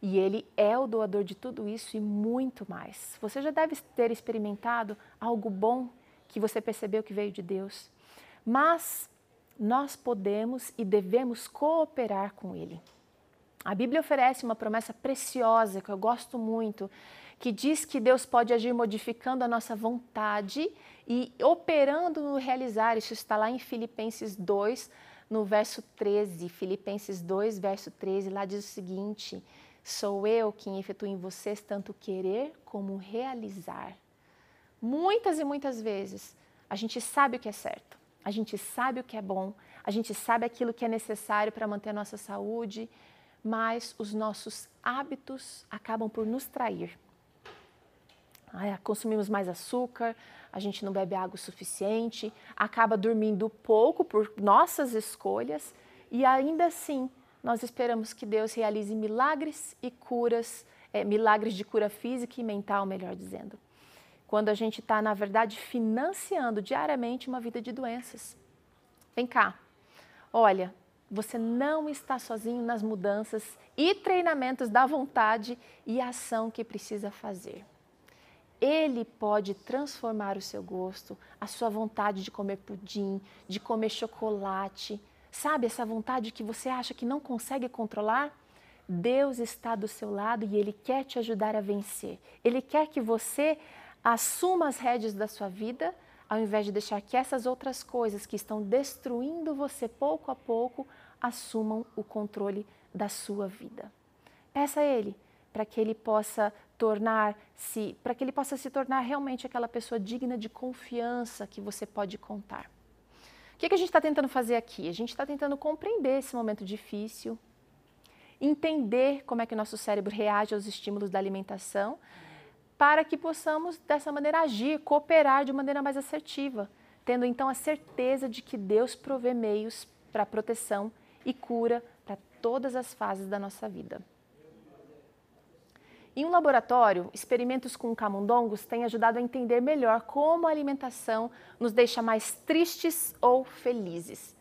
e Ele é o doador de tudo isso e muito mais. Você já deve ter experimentado algo bom que você percebeu que veio de Deus, mas nós podemos e devemos cooperar com Ele. A Bíblia oferece uma promessa preciosa que eu gosto muito, que diz que Deus pode agir modificando a nossa vontade e operando no realizar. Isso está lá em Filipenses 2, no verso 13. Filipenses 2, verso 13, lá diz o seguinte: Sou eu quem efetuo em vocês tanto querer como realizar. Muitas e muitas vezes a gente sabe o que é certo, a gente sabe o que é bom, a gente sabe aquilo que é necessário para manter a nossa saúde, mas os nossos hábitos acabam por nos trair. consumimos mais açúcar, a gente não bebe água o suficiente, acaba dormindo pouco por nossas escolhas e ainda assim nós esperamos que Deus realize milagres e curas, é, milagres de cura física e mental, melhor dizendo quando a gente está, na verdade, financiando diariamente uma vida de doenças. Vem cá, olha, você não está sozinho nas mudanças e treinamentos da vontade e ação que precisa fazer. Ele pode transformar o seu gosto, a sua vontade de comer pudim, de comer chocolate. Sabe essa vontade que você acha que não consegue controlar? Deus está do seu lado e Ele quer te ajudar a vencer. Ele quer que você Assuma as rédeas da sua vida, ao invés de deixar que essas outras coisas que estão destruindo você pouco a pouco assumam o controle da sua vida. Peça a Ele para que Ele possa tornar-se, para que Ele possa se tornar realmente aquela pessoa digna de confiança que você pode contar. O que, que a gente está tentando fazer aqui? A gente está tentando compreender esse momento difícil, entender como é que o nosso cérebro reage aos estímulos da alimentação para que possamos dessa maneira agir, cooperar de maneira mais assertiva, tendo então a certeza de que Deus provê meios para proteção e cura para todas as fases da nossa vida. Em um laboratório, experimentos com camundongos têm ajudado a entender melhor como a alimentação nos deixa mais tristes ou felizes.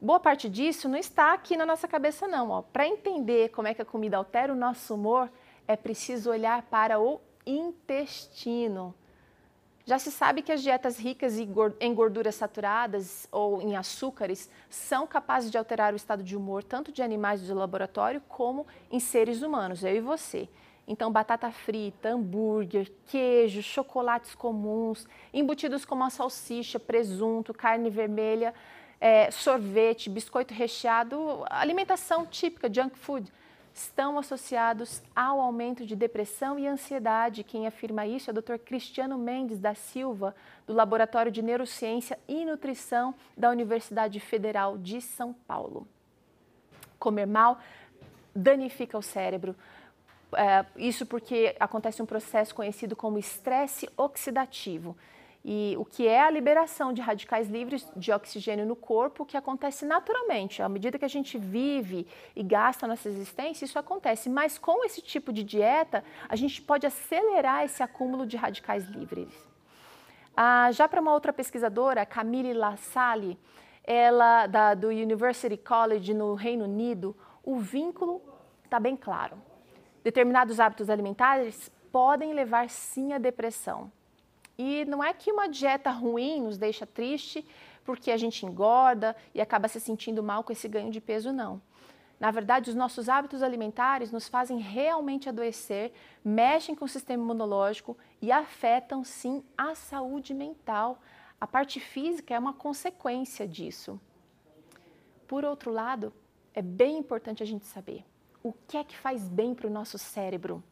Boa parte disso não está aqui na nossa cabeça, não. Para entender como é que a comida altera o nosso humor, é preciso olhar para o intestino. Já se sabe que as dietas ricas em gorduras saturadas ou em açúcares são capazes de alterar o estado de humor tanto de animais de laboratório como em seres humanos, eu e você. Então, batata frita, hambúrguer, queijo, chocolates comuns, embutidos como a salsicha, presunto, carne vermelha, é, sorvete, biscoito recheado, alimentação típica, junk food, estão associados ao aumento de depressão e ansiedade. Quem afirma isso é o Dr. Cristiano Mendes da Silva, do Laboratório de Neurociência e Nutrição da Universidade Federal de São Paulo. Comer mal danifica o cérebro. É, isso porque acontece um processo conhecido como estresse oxidativo e o que é a liberação de radicais livres de oxigênio no corpo, que acontece naturalmente. À medida que a gente vive e gasta nossa existência, isso acontece. Mas com esse tipo de dieta, a gente pode acelerar esse acúmulo de radicais livres. Ah, já para uma outra pesquisadora, Camille Lassalle, ela da, do University College no Reino Unido, o vínculo está bem claro. Determinados hábitos alimentares podem levar sim à depressão. E não é que uma dieta ruim nos deixa triste porque a gente engorda e acaba se sentindo mal com esse ganho de peso, não. Na verdade, os nossos hábitos alimentares nos fazem realmente adoecer, mexem com o sistema imunológico e afetam sim a saúde mental. A parte física é uma consequência disso. Por outro lado, é bem importante a gente saber o que é que faz bem para o nosso cérebro.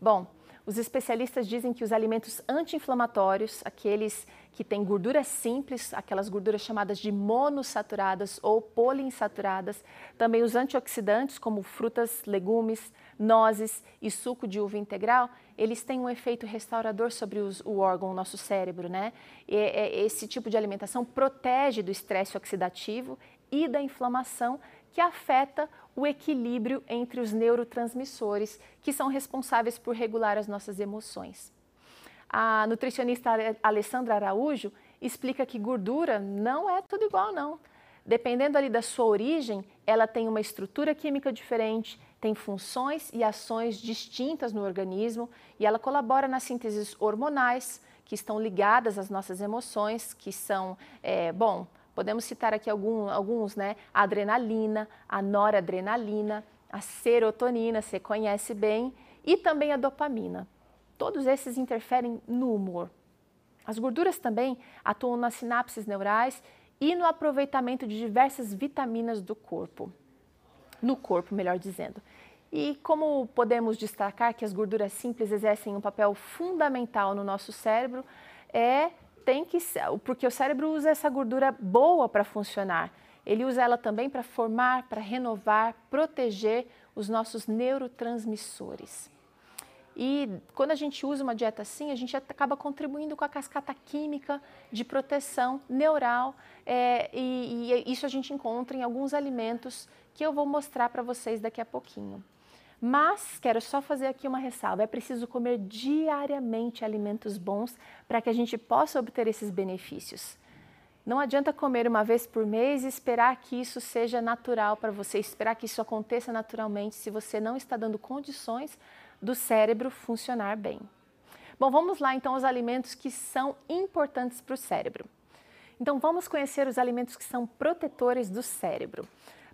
Bom, os especialistas dizem que os alimentos anti-inflamatórios, aqueles que têm gorduras simples, aquelas gorduras chamadas de monossaturadas ou poliinsaturadas, também os antioxidantes, como frutas, legumes, nozes e suco de uva integral, eles têm um efeito restaurador sobre os, o órgão, o nosso cérebro, né? E, esse tipo de alimentação protege do estresse oxidativo e da inflamação que afeta o equilíbrio entre os neurotransmissores que são responsáveis por regular as nossas emoções. A nutricionista Alessandra Araújo explica que gordura não é tudo igual, não. Dependendo ali da sua origem, ela tem uma estrutura química diferente, tem funções e ações distintas no organismo e ela colabora nas sínteses hormonais que estão ligadas às nossas emoções, que são, é, bom, Podemos citar aqui algum, alguns, né? A adrenalina, a noradrenalina, a serotonina, você conhece bem, e também a dopamina. Todos esses interferem no humor. As gorduras também atuam nas sinapses neurais e no aproveitamento de diversas vitaminas do corpo. No corpo, melhor dizendo. E como podemos destacar que as gorduras simples exercem um papel fundamental no nosso cérebro, é tem que porque o cérebro usa essa gordura boa para funcionar. Ele usa ela também para formar, para renovar, proteger os nossos neurotransmissores. E quando a gente usa uma dieta assim, a gente acaba contribuindo com a cascata química de proteção neural, é, e, e isso a gente encontra em alguns alimentos que eu vou mostrar para vocês daqui a pouquinho. Mas quero só fazer aqui uma ressalva: é preciso comer diariamente alimentos bons para que a gente possa obter esses benefícios. Não adianta comer uma vez por mês e esperar que isso seja natural para você, esperar que isso aconteça naturalmente se você não está dando condições do cérebro funcionar bem. Bom, vamos lá então aos alimentos que são importantes para o cérebro. Então vamos conhecer os alimentos que são protetores do cérebro.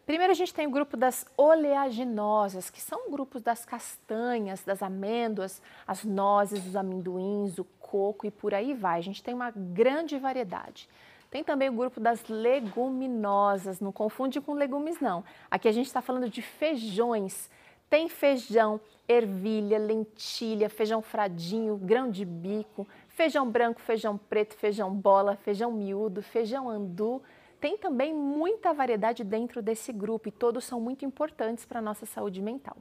Primeiro a gente tem o grupo das oleaginosas, que são grupos das castanhas, das amêndoas, as nozes, os amendoins, o coco e por aí vai. A gente tem uma grande variedade. Tem também o grupo das leguminosas, não confunde com legumes não. Aqui a gente está falando de feijões. Tem feijão, ervilha, lentilha, feijão fradinho, grão de bico, feijão branco, feijão preto, feijão bola, feijão miúdo, feijão andu, tem também muita variedade dentro desse grupo e todos são muito importantes para a nossa saúde mental.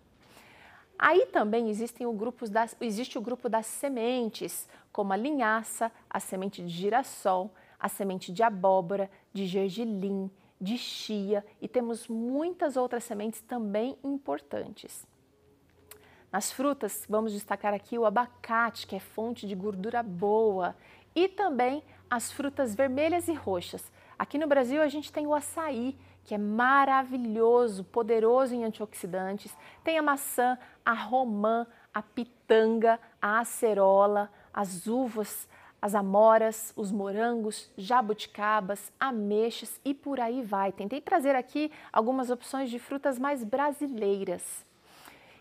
Aí também existem o das, existe o grupo das sementes, como a linhaça, a semente de girassol, a semente de abóbora, de gergelim, de chia e temos muitas outras sementes também importantes. As frutas, vamos destacar aqui o abacate, que é fonte de gordura boa, e também as frutas vermelhas e roxas. Aqui no Brasil a gente tem o açaí, que é maravilhoso, poderoso em antioxidantes. Tem a maçã, a romã, a pitanga, a acerola, as uvas, as amoras, os morangos, jabuticabas, ameixas e por aí vai. Tentei trazer aqui algumas opções de frutas mais brasileiras.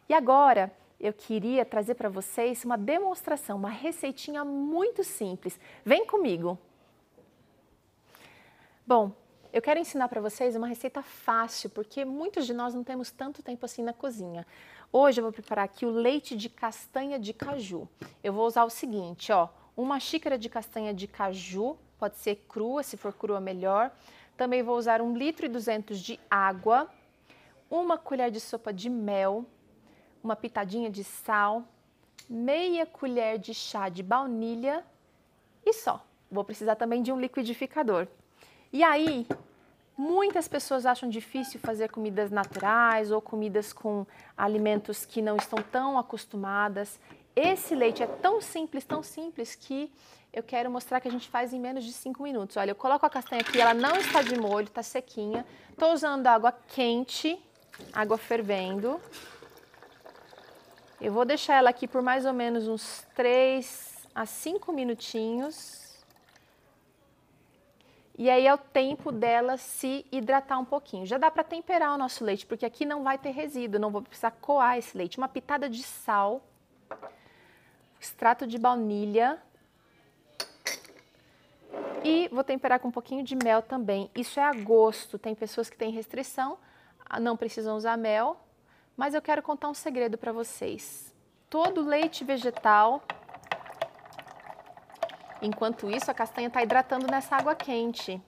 E agora eu queria trazer para vocês uma demonstração, uma receitinha muito simples. Vem comigo! Bom, eu quero ensinar para vocês uma receita fácil, porque muitos de nós não temos tanto tempo assim na cozinha. Hoje eu vou preparar aqui o leite de castanha de caju. Eu vou usar o seguinte, ó, uma xícara de castanha de caju, pode ser crua, se for crua melhor. Também vou usar um litro e duzentos de água, uma colher de sopa de mel, uma pitadinha de sal, meia colher de chá de baunilha e só. Vou precisar também de um liquidificador. E aí, muitas pessoas acham difícil fazer comidas naturais ou comidas com alimentos que não estão tão acostumadas. Esse leite é tão simples, tão simples que eu quero mostrar que a gente faz em menos de 5 minutos. Olha, eu coloco a castanha aqui, ela não está de molho, está sequinha. Estou usando água quente, água fervendo. Eu vou deixar ela aqui por mais ou menos uns 3 a 5 minutinhos. E aí é o tempo dela se hidratar um pouquinho. Já dá para temperar o nosso leite, porque aqui não vai ter resíduo, não vou precisar coar esse leite. Uma pitada de sal extrato de baunilha e vou temperar com um pouquinho de mel também. Isso é a gosto. Tem pessoas que têm restrição, ah, não precisam usar mel, mas eu quero contar um segredo para vocês. Todo leite vegetal, enquanto isso a castanha está hidratando nessa água quente.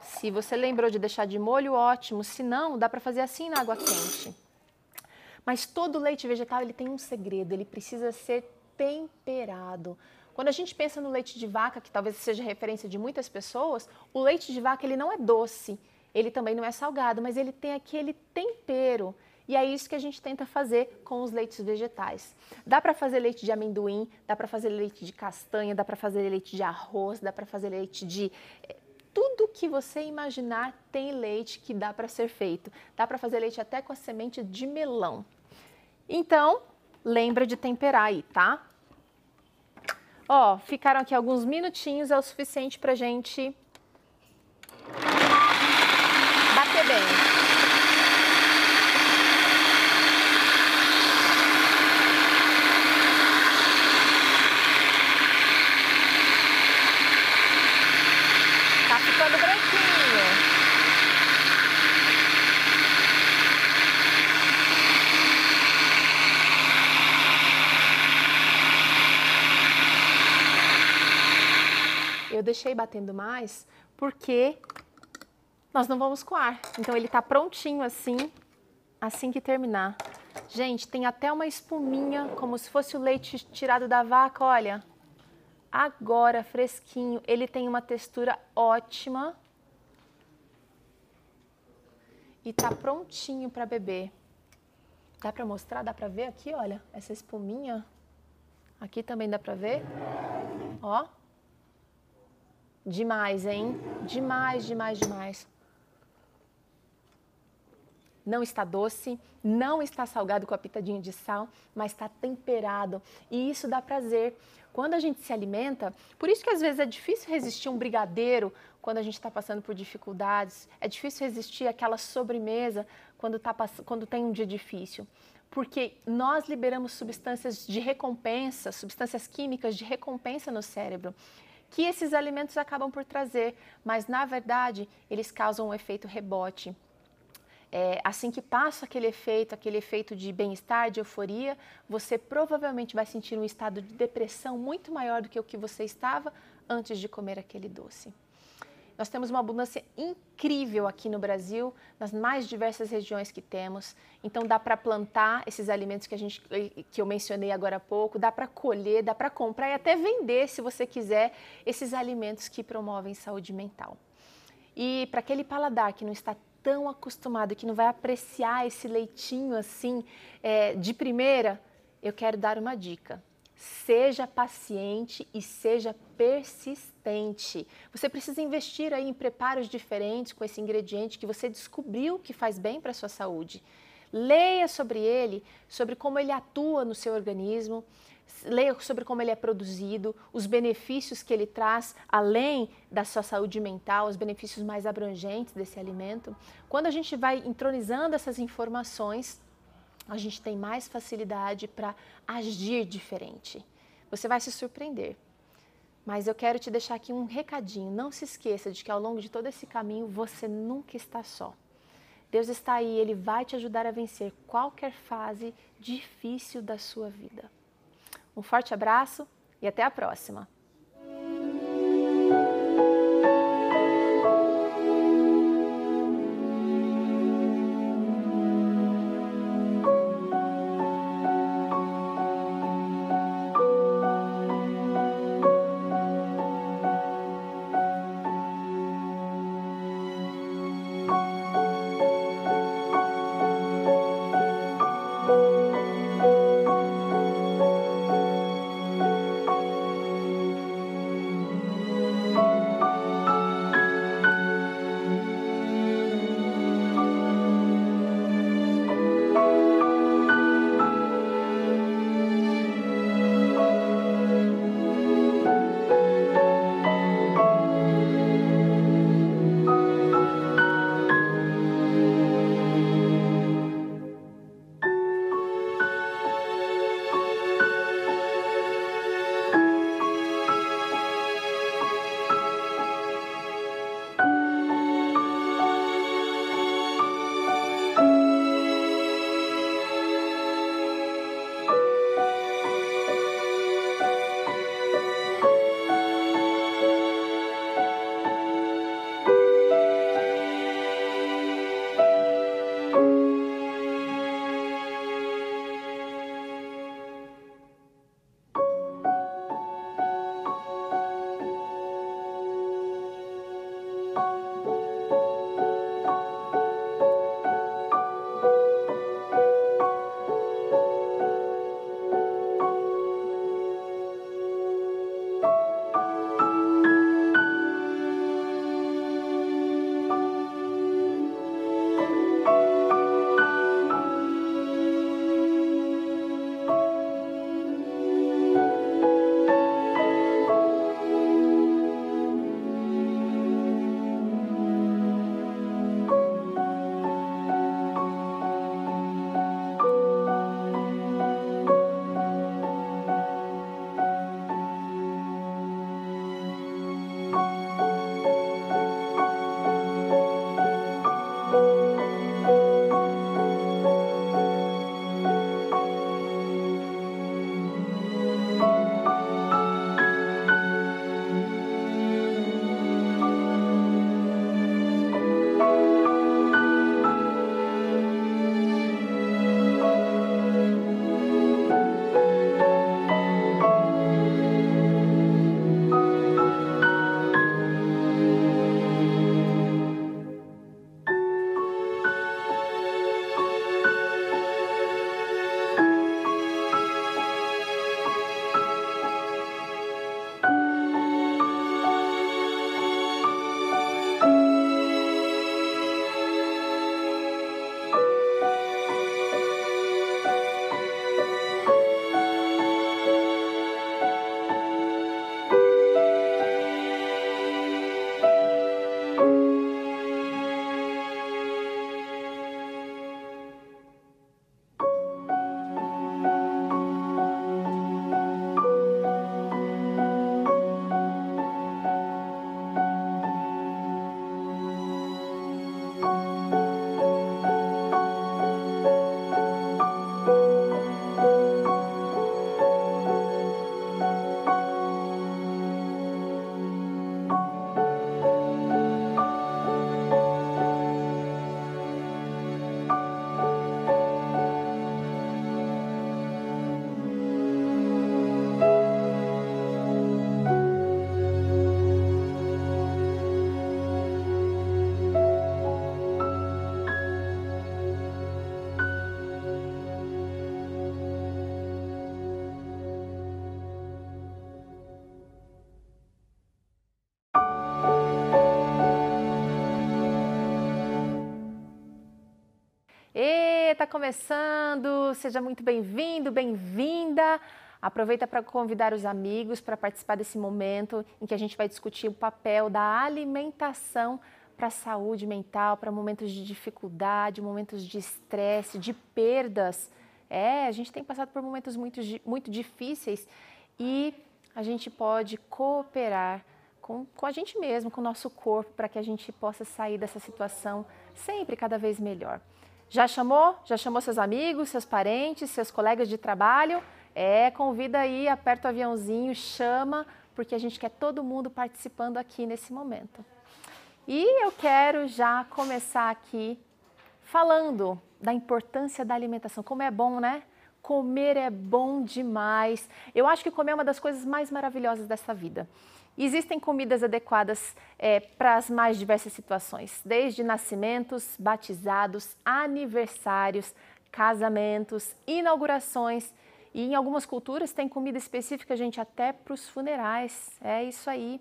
Se você lembrou de deixar de molho, ótimo. Se não, dá para fazer assim na água quente. Mas todo leite vegetal ele tem um segredo, ele precisa ser temperado. Quando a gente pensa no leite de vaca, que talvez seja referência de muitas pessoas, o leite de vaca ele não é doce, ele também não é salgado, mas ele tem aquele tempero. E é isso que a gente tenta fazer com os leites vegetais. Dá para fazer leite de amendoim, dá para fazer leite de castanha, dá para fazer leite de arroz, dá para fazer leite de tudo que você imaginar tem leite que dá para ser feito. Dá para fazer leite até com a semente de melão. Então, lembra de temperar aí, tá? Ó, ficaram aqui alguns minutinhos, é o suficiente pra gente bater bem. eu deixei batendo mais porque nós não vamos coar. Então ele está prontinho assim, assim que terminar. Gente, tem até uma espuminha, como se fosse o leite tirado da vaca, olha. Agora, fresquinho, ele tem uma textura ótima. E tá prontinho para beber. Dá para mostrar? Dá para ver aqui, olha, essa espuminha? Aqui também dá para ver. Ó. Demais, hein? Demais, demais, demais. Não está doce, não está salgado com a pitadinha de sal, mas está temperado. E isso dá prazer. Quando a gente se alimenta, por isso que às vezes é difícil resistir um brigadeiro quando a gente está passando por dificuldades. É difícil resistir aquela sobremesa quando, tá, quando tem um dia difícil. Porque nós liberamos substâncias de recompensa, substâncias químicas de recompensa no cérebro que esses alimentos acabam por trazer, mas na verdade eles causam um efeito rebote. É, assim que passa aquele efeito, aquele efeito de bem-estar, de euforia, você provavelmente vai sentir um estado de depressão muito maior do que o que você estava antes de comer aquele doce. Nós temos uma abundância incrível aqui no Brasil, nas mais diversas regiões que temos. Então dá para plantar esses alimentos que a gente que eu mencionei agora há pouco, dá para colher, dá para comprar e até vender, se você quiser, esses alimentos que promovem saúde mental. E para aquele paladar que não está tão acostumado, que não vai apreciar esse leitinho assim é, de primeira, eu quero dar uma dica. Seja paciente e seja persistente. Você precisa investir aí em preparos diferentes com esse ingrediente que você descobriu que faz bem para a sua saúde. Leia sobre ele, sobre como ele atua no seu organismo, leia sobre como ele é produzido, os benefícios que ele traz, além da sua saúde mental, os benefícios mais abrangentes desse alimento. Quando a gente vai entronizando essas informações, a gente tem mais facilidade para agir diferente. Você vai se surpreender. Mas eu quero te deixar aqui um recadinho. Não se esqueça de que ao longo de todo esse caminho você nunca está só. Deus está aí, Ele vai te ajudar a vencer qualquer fase difícil da sua vida. Um forte abraço e até a próxima! Começando. Seja muito bem-vindo, bem-vinda. Aproveita para convidar os amigos para participar desse momento em que a gente vai discutir o papel da alimentação para a saúde mental, para momentos de dificuldade, momentos de estresse, de perdas. É, a gente tem passado por momentos muito, muito difíceis e a gente pode cooperar com, com a gente mesmo, com o nosso corpo, para que a gente possa sair dessa situação sempre cada vez melhor. Já chamou? Já chamou seus amigos, seus parentes, seus colegas de trabalho? É, convida aí, aperta o aviãozinho, chama, porque a gente quer todo mundo participando aqui nesse momento. E eu quero já começar aqui falando da importância da alimentação. Como é bom, né? Comer é bom demais. Eu acho que comer é uma das coisas mais maravilhosas dessa vida. Existem comidas adequadas é, para as mais diversas situações, desde nascimentos, batizados, aniversários, casamentos, inaugurações e em algumas culturas tem comida específica, gente, até para os funerais. É isso aí.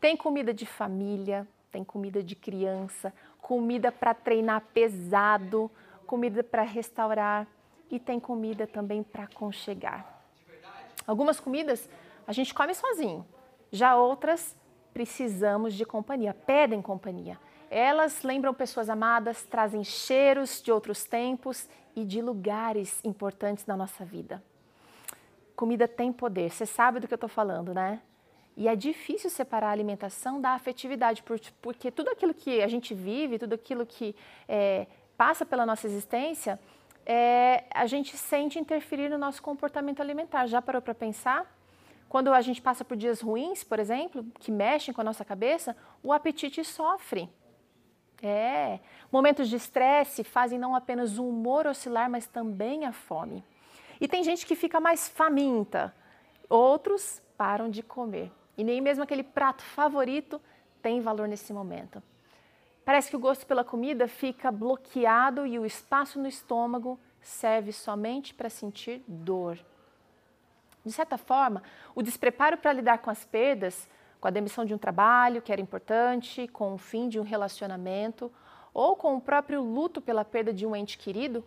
Tem comida de família, tem comida de criança, comida para treinar pesado, comida para restaurar e tem comida também para aconchegar. Algumas comidas a gente come sozinho, já outras precisamos de companhia, pedem companhia. Elas lembram pessoas amadas, trazem cheiros de outros tempos e de lugares importantes na nossa vida comida tem poder. Você sabe do que eu estou falando, né? E é difícil separar a alimentação da afetividade, porque tudo aquilo que a gente vive, tudo aquilo que é, passa pela nossa existência, é, a gente sente interferir no nosso comportamento alimentar. Já parou para pensar? Quando a gente passa por dias ruins, por exemplo, que mexem com a nossa cabeça, o apetite sofre. É. Momentos de estresse fazem não apenas o humor oscilar, mas também a fome. E tem gente que fica mais faminta, outros param de comer. E nem mesmo aquele prato favorito tem valor nesse momento. Parece que o gosto pela comida fica bloqueado e o espaço no estômago serve somente para sentir dor. De certa forma, o despreparo para lidar com as perdas, com a demissão de um trabalho que era importante, com o fim de um relacionamento ou com o próprio luto pela perda de um ente querido,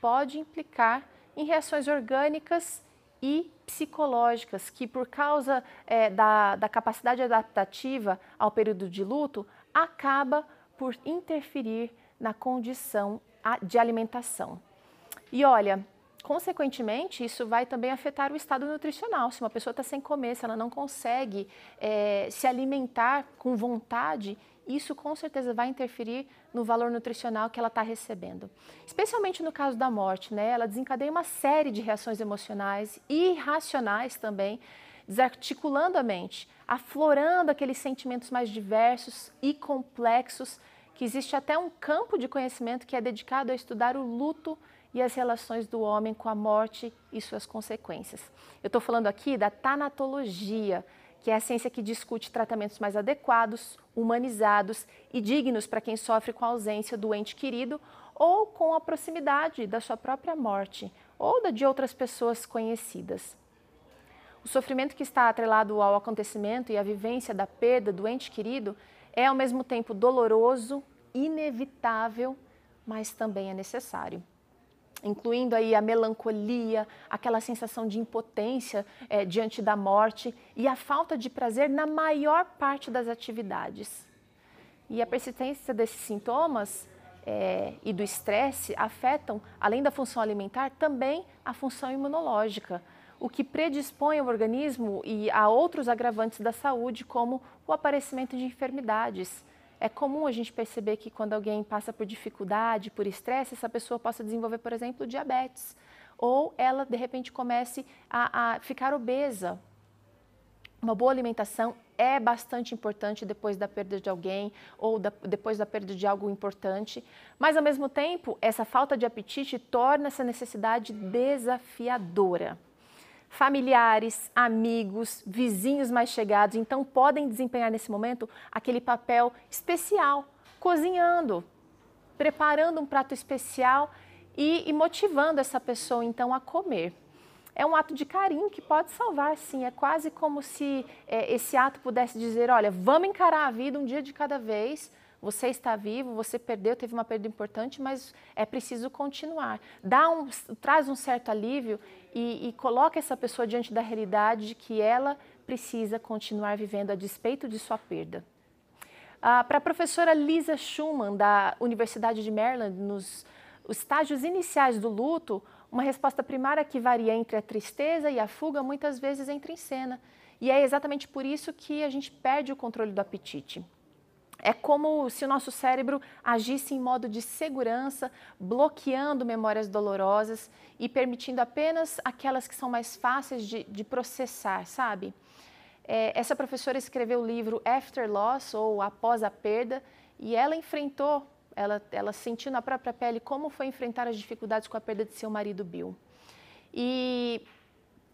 pode implicar em reações orgânicas e psicológicas, que por causa é, da, da capacidade adaptativa ao período de luto, acaba por interferir na condição de alimentação. E olha, consequentemente, isso vai também afetar o estado nutricional. Se uma pessoa está sem comer, se ela não consegue é, se alimentar com vontade, isso com certeza vai interferir no valor nutricional que ela está recebendo. Especialmente no caso da morte, né? Ela desencadeia uma série de reações emocionais e irracionais também, desarticulando a mente, aflorando aqueles sentimentos mais diversos e complexos, que existe até um campo de conhecimento que é dedicado a estudar o luto e as relações do homem com a morte e suas consequências. Eu estou falando aqui da tanatologia, que é a ciência que discute tratamentos mais adequados, humanizados e dignos para quem sofre com a ausência do ente querido ou com a proximidade da sua própria morte ou da de outras pessoas conhecidas. O sofrimento que está atrelado ao acontecimento e à vivência da perda do ente querido é ao mesmo tempo doloroso, inevitável, mas também é necessário incluindo aí a melancolia, aquela sensação de impotência é, diante da morte e a falta de prazer na maior parte das atividades. E a persistência desses sintomas é, e do estresse afetam, além da função alimentar, também a função imunológica, o que predispõe o organismo e a outros agravantes da saúde, como o aparecimento de enfermidades, é comum a gente perceber que quando alguém passa por dificuldade, por estresse, essa pessoa possa desenvolver, por exemplo, diabetes. Ou ela, de repente, comece a, a ficar obesa. Uma boa alimentação é bastante importante depois da perda de alguém ou da, depois da perda de algo importante, mas ao mesmo tempo, essa falta de apetite torna essa necessidade desafiadora familiares, amigos, vizinhos mais chegados, então podem desempenhar nesse momento aquele papel especial, cozinhando, preparando um prato especial e, e motivando essa pessoa então a comer. É um ato de carinho que pode salvar, sim. É quase como se é, esse ato pudesse dizer: olha, vamos encarar a vida um dia de cada vez, Você está vivo, você perdeu, teve uma perda importante, mas é preciso continuar. Dá um, traz um certo alívio e, e coloca essa pessoa diante da realidade de que ela precisa continuar vivendo a despeito de sua perda. Ah, Para a professora Lisa Schumann, da Universidade de Maryland, nos estágios iniciais do luto, uma resposta primária que varia entre a tristeza e a fuga muitas vezes entra em cena. E é exatamente por isso que a gente perde o controle do apetite. É como se o nosso cérebro agisse em modo de segurança, bloqueando memórias dolorosas e permitindo apenas aquelas que são mais fáceis de, de processar, sabe? É, essa professora escreveu o livro After Loss, ou Após a Perda, e ela enfrentou, ela, ela sentiu na própria pele como foi enfrentar as dificuldades com a perda de seu marido Bill. E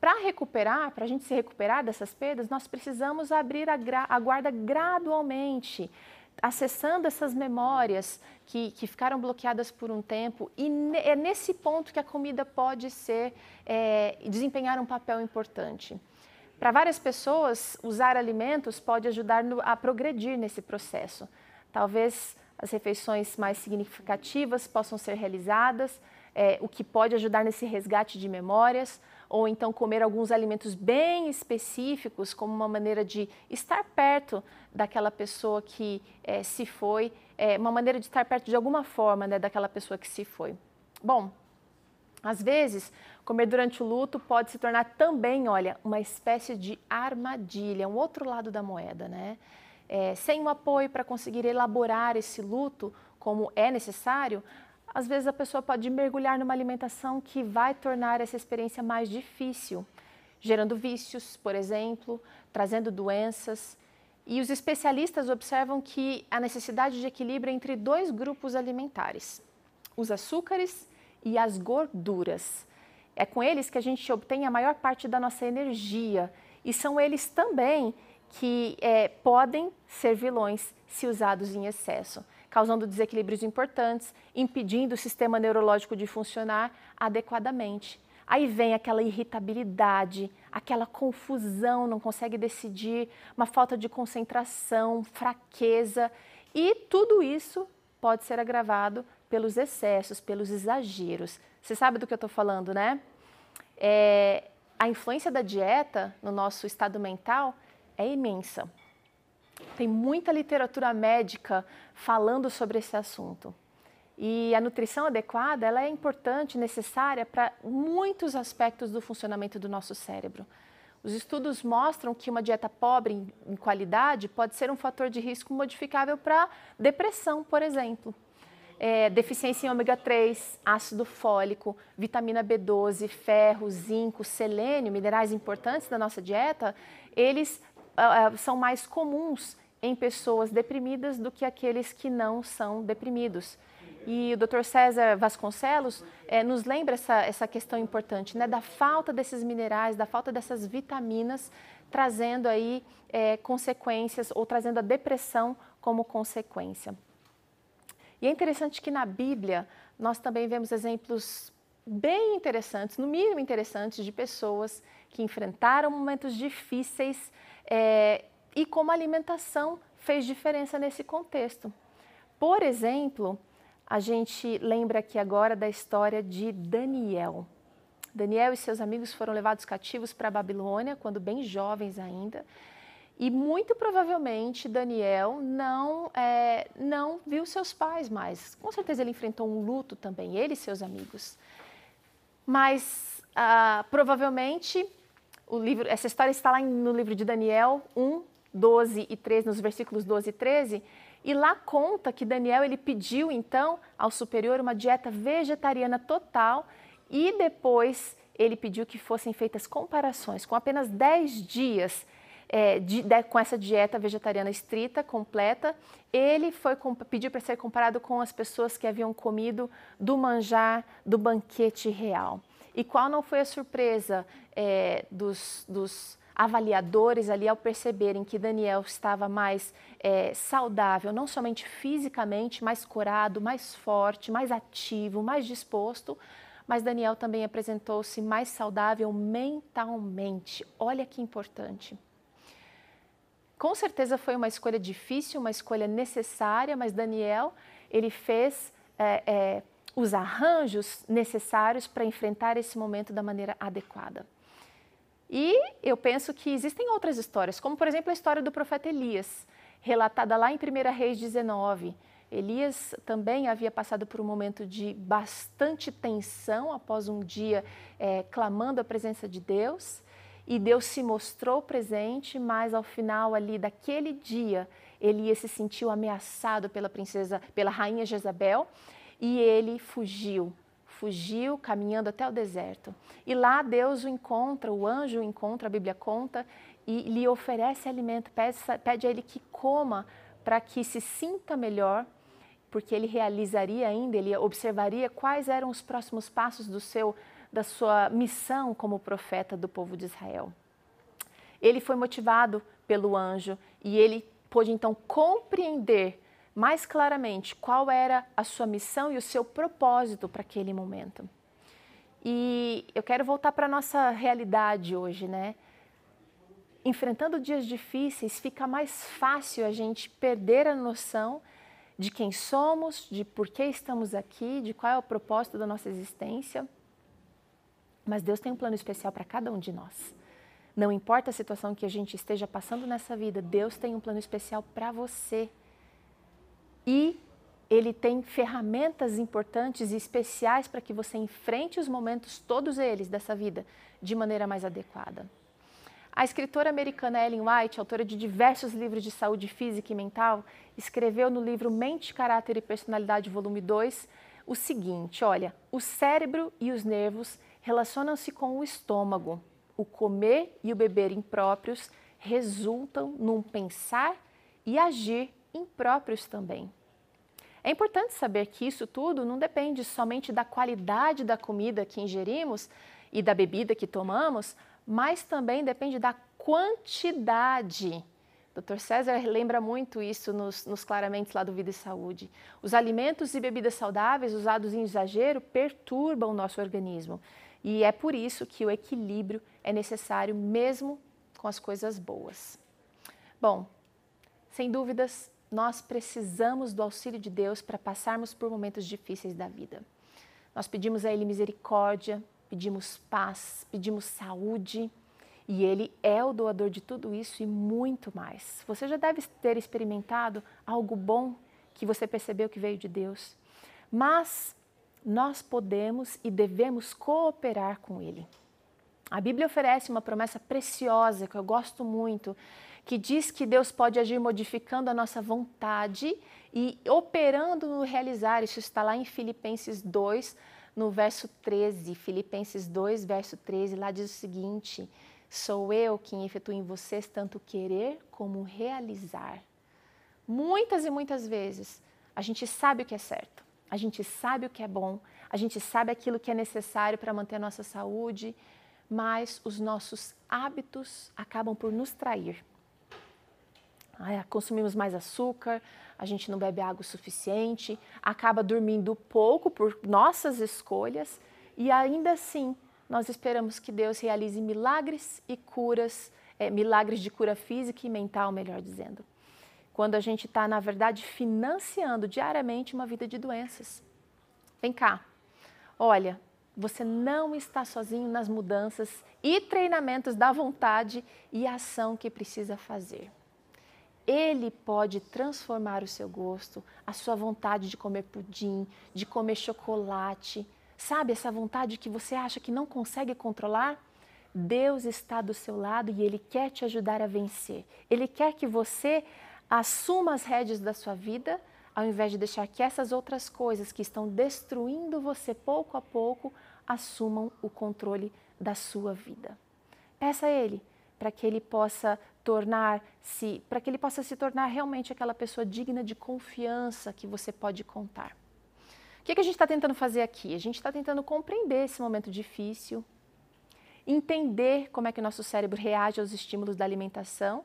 para recuperar, para a gente se recuperar dessas perdas, nós precisamos abrir a, a guarda gradualmente, acessando essas memórias que, que, ficaram bloqueadas por um tempo. E é nesse ponto que a comida pode ser, é, desempenhar um papel importante. Para várias pessoas, usar alimentos pode ajudar no, a progredir nesse processo. Talvez as refeições mais significativas possam ser realizadas, é, o que pode ajudar nesse resgate de memórias ou então comer alguns alimentos bem específicos como uma maneira de estar perto daquela pessoa que é, se foi, é, uma maneira de estar perto de alguma forma né, daquela pessoa que se foi. Bom, às vezes, comer durante o luto pode se tornar também, olha, uma espécie de armadilha, um outro lado da moeda, né? É, sem um apoio para conseguir elaborar esse luto como é necessário, às vezes a pessoa pode mergulhar numa alimentação que vai tornar essa experiência mais difícil, gerando vícios, por exemplo, trazendo doenças. E os especialistas observam que a necessidade de equilíbrio entre dois grupos alimentares, os açúcares e as gorduras. É com eles que a gente obtém a maior parte da nossa energia e são eles também que é, podem ser vilões se usados em excesso causando desequilíbrios importantes, impedindo o sistema neurológico de funcionar adequadamente. Aí vem aquela irritabilidade, aquela confusão, não consegue decidir, uma falta de concentração, fraqueza, e tudo isso pode ser agravado pelos excessos, pelos exageros. Você sabe do que eu estou falando, né? É, a influência da dieta no nosso estado mental é imensa. Tem muita literatura médica falando sobre esse assunto. E a nutrição adequada ela é importante, necessária para muitos aspectos do funcionamento do nosso cérebro. Os estudos mostram que uma dieta pobre em, qualidade pode ser um fator de risco modificável para depressão, por exemplo. É, deficiência em ômega 3, ácido fólico, vitamina B12, ferro, zinco, selênio, minerais importantes da nossa dieta, eles uh, são mais comuns em pessoas deprimidas do que aqueles que não são deprimidos. E o Dr. César Vasconcelos é, nos lembra essa, essa questão importante, né, da falta desses minerais, da falta dessas vitaminas, trazendo aí é, consequências ou trazendo a depressão como consequência. E é interessante que na Bíblia nós também vemos exemplos bem interessantes, no mínimo interessantes, de pessoas que enfrentaram momentos difíceis é, e como a alimentação fez diferença nesse contexto. Por exemplo, a gente lembra aqui agora da história de Daniel. Daniel e seus amigos foram levados cativos para a Babilônia quando bem jovens ainda. E muito provavelmente Daniel não, é, não viu seus pais mais. Com certeza ele enfrentou um luto também, ele e seus amigos. Mas ah, provavelmente o livro, essa história está lá no livro de Daniel 1, 12 e 13, nos versículos 12 e 13, e lá conta que Daniel ele pediu então ao superior uma dieta vegetariana total e depois ele pediu que fossem feitas comparações com apenas 10 dias é, de, de, com essa dieta vegetariana estrita, completa, ele foi pediu para ser comparado com as pessoas que haviam comido do manjar do banquete real. E qual não foi a surpresa é, dos, dos avaliadores ali ao perceberem que Daniel estava mais é, saudável, não somente fisicamente, mais corado, mais forte, mais ativo, mais disposto, mas Daniel também apresentou-se mais saudável mentalmente. Olha que importante. com certeza foi uma escolha difícil, uma escolha necessária, mas Daniel ele fez é, é, os arranjos necessários para enfrentar esse momento da maneira adequada. E eu penso que existem outras histórias, como por exemplo a história do profeta Elias, relatada lá em 1 Reis 19. Elias também havia passado por um momento de bastante tensão após um dia é, clamando a presença de Deus. E Deus se mostrou presente, mas ao final ali daquele dia, Elias se sentiu ameaçado pela princesa, pela rainha Jezabel, e ele fugiu, fugiu caminhando até o deserto. E lá Deus o encontra, o anjo o encontra, a Bíblia conta, e lhe oferece alimento, pede, pede a ele que coma para que se sinta melhor, porque ele realizaria ainda, ele observaria quais eram os próximos passos do seu da sua missão como profeta do povo de Israel. Ele foi motivado pelo anjo e ele pôde então compreender mais claramente qual era a sua missão e o seu propósito para aquele momento. E eu quero voltar para a nossa realidade hoje, né? Enfrentando dias difíceis, fica mais fácil a gente perder a noção de quem somos, de por que estamos aqui, de qual é o propósito da nossa existência. Mas Deus tem um plano especial para cada um de nós. Não importa a situação que a gente esteja passando nessa vida, Deus tem um plano especial para você e ele tem ferramentas importantes e especiais para que você enfrente os momentos, todos eles dessa vida, de maneira mais adequada. A escritora americana Ellen White, autora de diversos livros de saúde física e mental, escreveu no livro Mente, Caráter e Personalidade, volume 2, o seguinte: olha, o cérebro e os nervos relacionam-se com o estômago. O comer e o beber impróprios resultam num pensar e agir impróprios também. É importante saber que isso tudo não depende somente da qualidade da comida que ingerimos e da bebida que tomamos, mas também depende da quantidade. Dr. César lembra muito isso nos, nos lá do Vida e Saúde. Os alimentos e bebidas saudáveis usados em exagero perturbam o nosso organismo. E é por isso que o equilíbrio é necessário mesmo com as coisas boas. Bom, sem dúvidas, nós precisamos do auxílio de Deus para passarmos por momentos difíceis da vida. Nós pedimos a Ele misericórdia, pedimos paz, pedimos saúde e Ele é o doador de tudo isso e muito mais. Você já deve ter experimentado algo bom que você percebeu que veio de Deus, mas nós podemos e devemos cooperar com Ele. A Bíblia oferece uma promessa preciosa que eu gosto muito, que diz que Deus pode agir modificando a nossa vontade e operando no realizar. Isso está lá em Filipenses 2, no verso 13. Filipenses 2, verso 13, lá diz o seguinte: Sou eu quem efetuo em vocês tanto querer como realizar. Muitas e muitas vezes a gente sabe o que é certo, a gente sabe o que é bom, a gente sabe aquilo que é necessário para manter a nossa saúde, mas os nossos hábitos acabam por nos trair. Consumimos mais açúcar, a gente não bebe água o suficiente, acaba dormindo pouco por nossas escolhas e ainda assim nós esperamos que Deus realize milagres e curas, é, milagres de cura física e mental, melhor dizendo. Quando a gente está, na verdade, financiando diariamente uma vida de doenças. Vem cá, olha, você não está sozinho nas mudanças e treinamentos da vontade e ação que precisa fazer. Ele pode transformar o seu gosto, a sua vontade de comer pudim, de comer chocolate. Sabe essa vontade que você acha que não consegue controlar? Deus está do seu lado e Ele quer te ajudar a vencer. Ele quer que você assuma as rédeas da sua vida, ao invés de deixar que essas outras coisas que estão destruindo você pouco a pouco assumam o controle da sua vida. Peça a Ele para que Ele possa tornar-se, para que Ele possa se tornar realmente aquela pessoa digna de confiança que você pode contar. O que, que a gente está tentando fazer aqui? A gente está tentando compreender esse momento difícil, entender como é que o nosso cérebro reage aos estímulos da alimentação,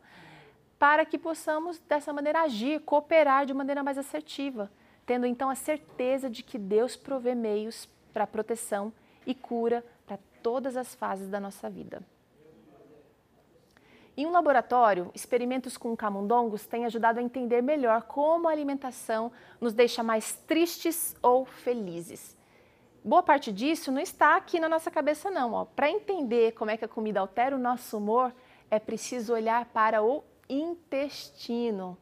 para que possamos dessa maneira agir, cooperar de maneira mais assertiva, tendo então a certeza de que Deus provê meios para proteção e cura para todas as fases da nossa vida. Em um laboratório, experimentos com camundongos têm ajudado a entender melhor como a alimentação nos deixa mais tristes ou felizes. Boa parte disso não está aqui na nossa cabeça, não. Para entender como é que a comida altera o nosso humor, é preciso olhar para o intestino.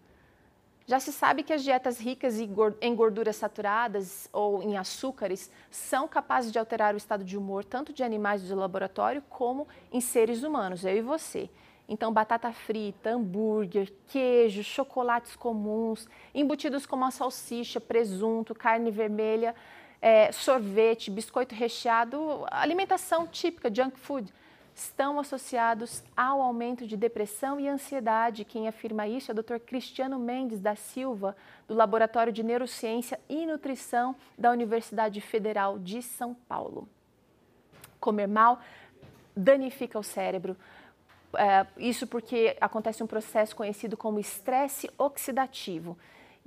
Já se sabe que as dietas ricas em gorduras saturadas ou em açúcares são capazes de alterar o estado de humor tanto de animais de laboratório como em seres humanos, eu e você. Então, batata frita, hambúrguer, queijo, chocolates comuns, embutidos como a salsicha, presunto, carne vermelha, é, sorvete, biscoito recheado, alimentação típica, junk food, estão associados ao aumento de depressão e ansiedade. Quem afirma isso é o Dr. Cristiano Mendes da Silva, do Laboratório de Neurociência e Nutrição da Universidade Federal de São Paulo. Comer mal danifica o cérebro. É, isso porque acontece um processo conhecido como estresse oxidativo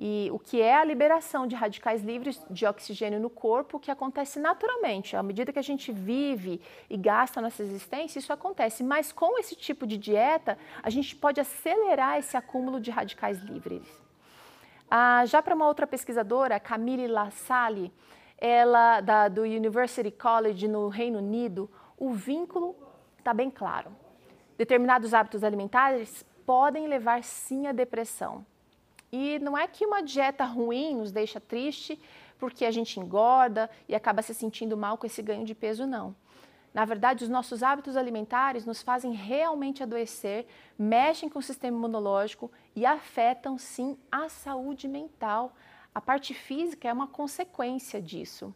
e o que é a liberação de radicais livres de oxigênio no corpo, que acontece naturalmente. À medida que a gente vive e gasta nossa existência, isso acontece. Mas com esse tipo de dieta, a gente pode acelerar esse acúmulo de radicais livres. Ah, já para uma outra pesquisadora, Camille Lassalle, ela da, do University College no Reino Unido, o vínculo está bem claro. Determinados hábitos alimentares podem levar sim à depressão. E não é que uma dieta ruim nos deixa triste porque a gente engorda e acaba se sentindo mal com esse ganho de peso, não. Na verdade, os nossos hábitos alimentares nos fazem realmente adoecer, mexem com o sistema imunológico e afetam sim a saúde mental. A parte física é uma consequência disso.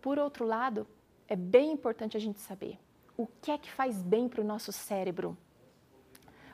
Por outro lado, é bem importante a gente saber o que é que faz bem para o nosso cérebro.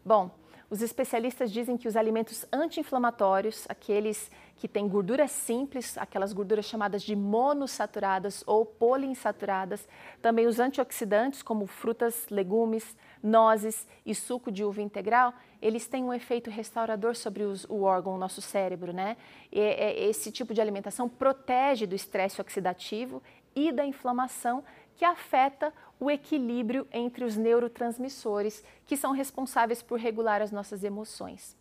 Bom, os especialistas dizem que os alimentos anti-inflamatórios, aqueles que têm gorduras simples, aquelas gorduras chamadas de monossaturadas ou poliinsaturadas, também os antioxidantes, como frutas, legumes, nozes e suco de uva integral, eles têm um efeito restaurador sobre os, o órgão, o nosso cérebro, né? E, esse tipo de alimentação protege do estresse oxidativo e da inflamação que afeta o equilíbrio entre os neurotransmissores que são responsáveis por regular as nossas emoções.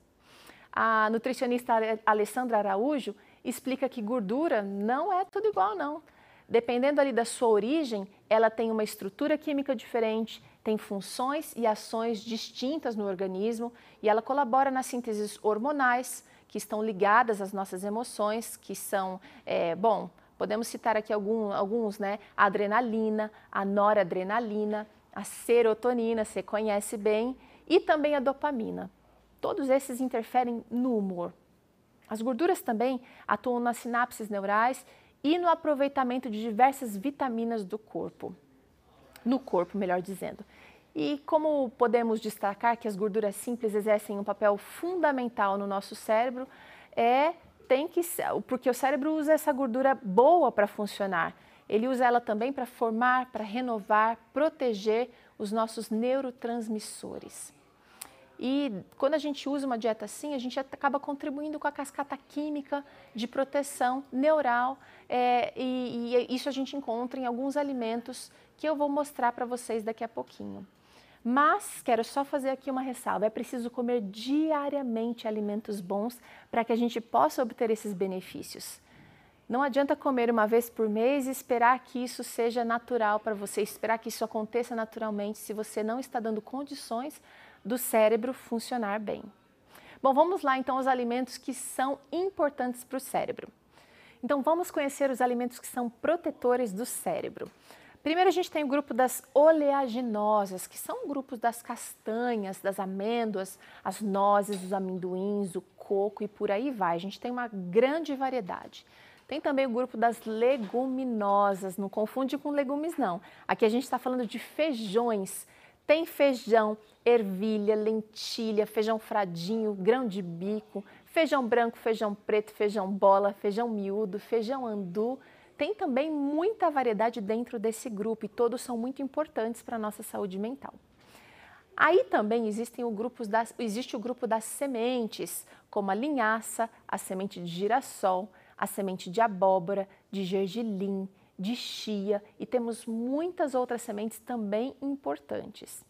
A nutricionista Alessandra Araújo explica que gordura não é tudo igual, não. Dependendo ali da sua origem, ela tem uma estrutura química diferente, tem funções e ações distintas no organismo e ela colabora nas sínteses hormonais que estão ligadas às nossas emoções, que são, é, bom, Podemos citar aqui algum, alguns, né? A adrenalina, a noradrenalina, a serotonina, você conhece bem, e também a dopamina. Todos esses interferem no humor. As gorduras também atuam nas sinapses neurais e no aproveitamento de diversas vitaminas do corpo. No corpo, melhor dizendo. E como podemos destacar que as gorduras simples exercem um papel fundamental no nosso cérebro, é tem que porque o cérebro usa essa gordura boa para funcionar. Ele usa ela também para formar, para renovar, proteger os nossos neurotransmissores. E quando a gente usa uma dieta assim, a gente acaba contribuindo com a cascata química de proteção neural, é, e, e isso a gente encontra em alguns alimentos que eu vou mostrar para vocês daqui a pouquinho. Mas quero só fazer aqui uma ressalva: é preciso comer diariamente alimentos bons para que a gente possa obter esses benefícios. Não adianta comer uma vez por mês e esperar que isso seja natural para você, esperar que isso aconteça naturalmente se você não está dando condições do cérebro funcionar bem. Bom, vamos lá então aos alimentos que são importantes para o cérebro. Então vamos conhecer os alimentos que são protetores do cérebro. Primeiro a gente tem o grupo das oleaginosas, que são grupos das castanhas, das amêndoas, as nozes, os amendoins, o coco e por aí vai. A gente tem uma grande variedade. Tem também o grupo das leguminosas, não confunde com legumes não. Aqui a gente está falando de feijões. Tem feijão, ervilha, lentilha, feijão fradinho, grão de bico, feijão branco, feijão preto, feijão bola, feijão miúdo, feijão andu, tem também muita variedade dentro desse grupo e todos são muito importantes para a nossa saúde mental. Aí também existem o das, existe o grupo das sementes, como a linhaça, a semente de girassol, a semente de abóbora, de gergelim, de chia e temos muitas outras sementes também importantes.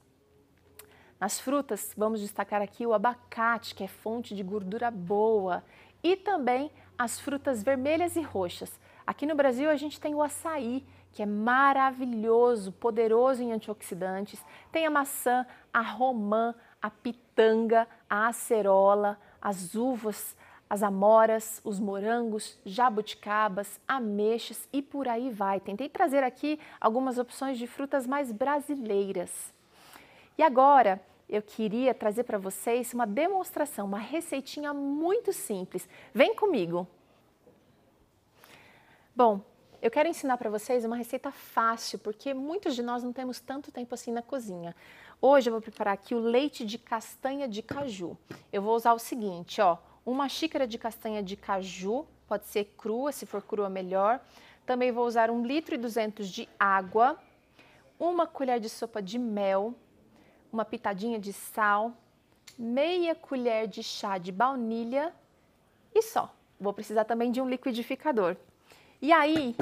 Nas frutas, vamos destacar aqui o abacate, que é fonte de gordura boa, e também as frutas vermelhas e roxas. Aqui no Brasil, a gente tem o açaí, que é maravilhoso, poderoso em antioxidantes. Tem a maçã, a romã, a pitanga, a acerola, as uvas, as amoras, os morangos, jabuticabas, ameixas e por aí vai. Tentei trazer aqui algumas opções de frutas mais brasileiras. E agora eu queria trazer para vocês uma demonstração, uma receitinha muito simples. Vem comigo! Bom, eu quero ensinar para vocês uma receita fácil, porque muitos de nós não temos tanto tempo assim na cozinha. Hoje eu vou preparar aqui o leite de castanha de caju. Eu vou usar o seguinte, ó, uma xícara de castanha de caju, pode ser crua, se for crua melhor. Também vou usar 1 litro e 200 de água, uma colher de sopa de mel, uma pitadinha de sal, meia colher de chá de baunilha e só. Vou precisar também de um liquidificador. E aí,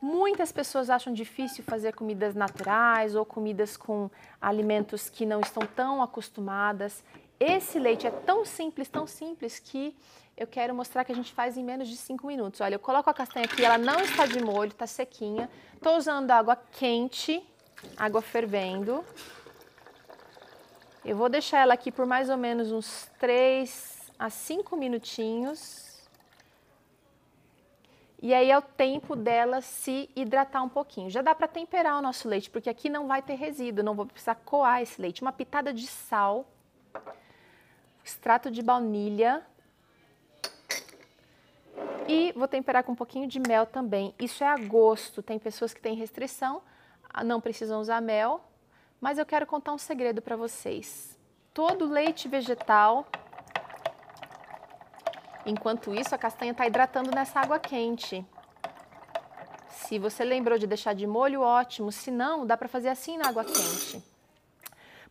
muitas pessoas acham difícil fazer comidas naturais ou comidas com alimentos que não estão tão acostumadas. Esse leite é tão simples, tão simples que eu quero mostrar que a gente faz em menos de 5 minutos. Olha, eu coloco a castanha aqui, ela não está de molho, está sequinha. Estou usando água quente, água fervendo. Eu vou deixar ela aqui por mais ou menos uns 3 a 5 minutinhos. E aí é o tempo dela se hidratar um pouquinho. Já dá para temperar o nosso leite, porque aqui não vai ter resíduo, não vou precisar coar esse leite. Uma pitada de sal extrato de baunilha e vou temperar com um pouquinho de mel também. Isso é a gosto. Tem pessoas que têm restrição, ah, não precisam usar mel, mas eu quero contar um segredo para vocês. Todo leite vegetal, enquanto isso a castanha está hidratando nessa água quente. Se você lembrou de deixar de molho, ótimo. Se não, dá para fazer assim na água quente.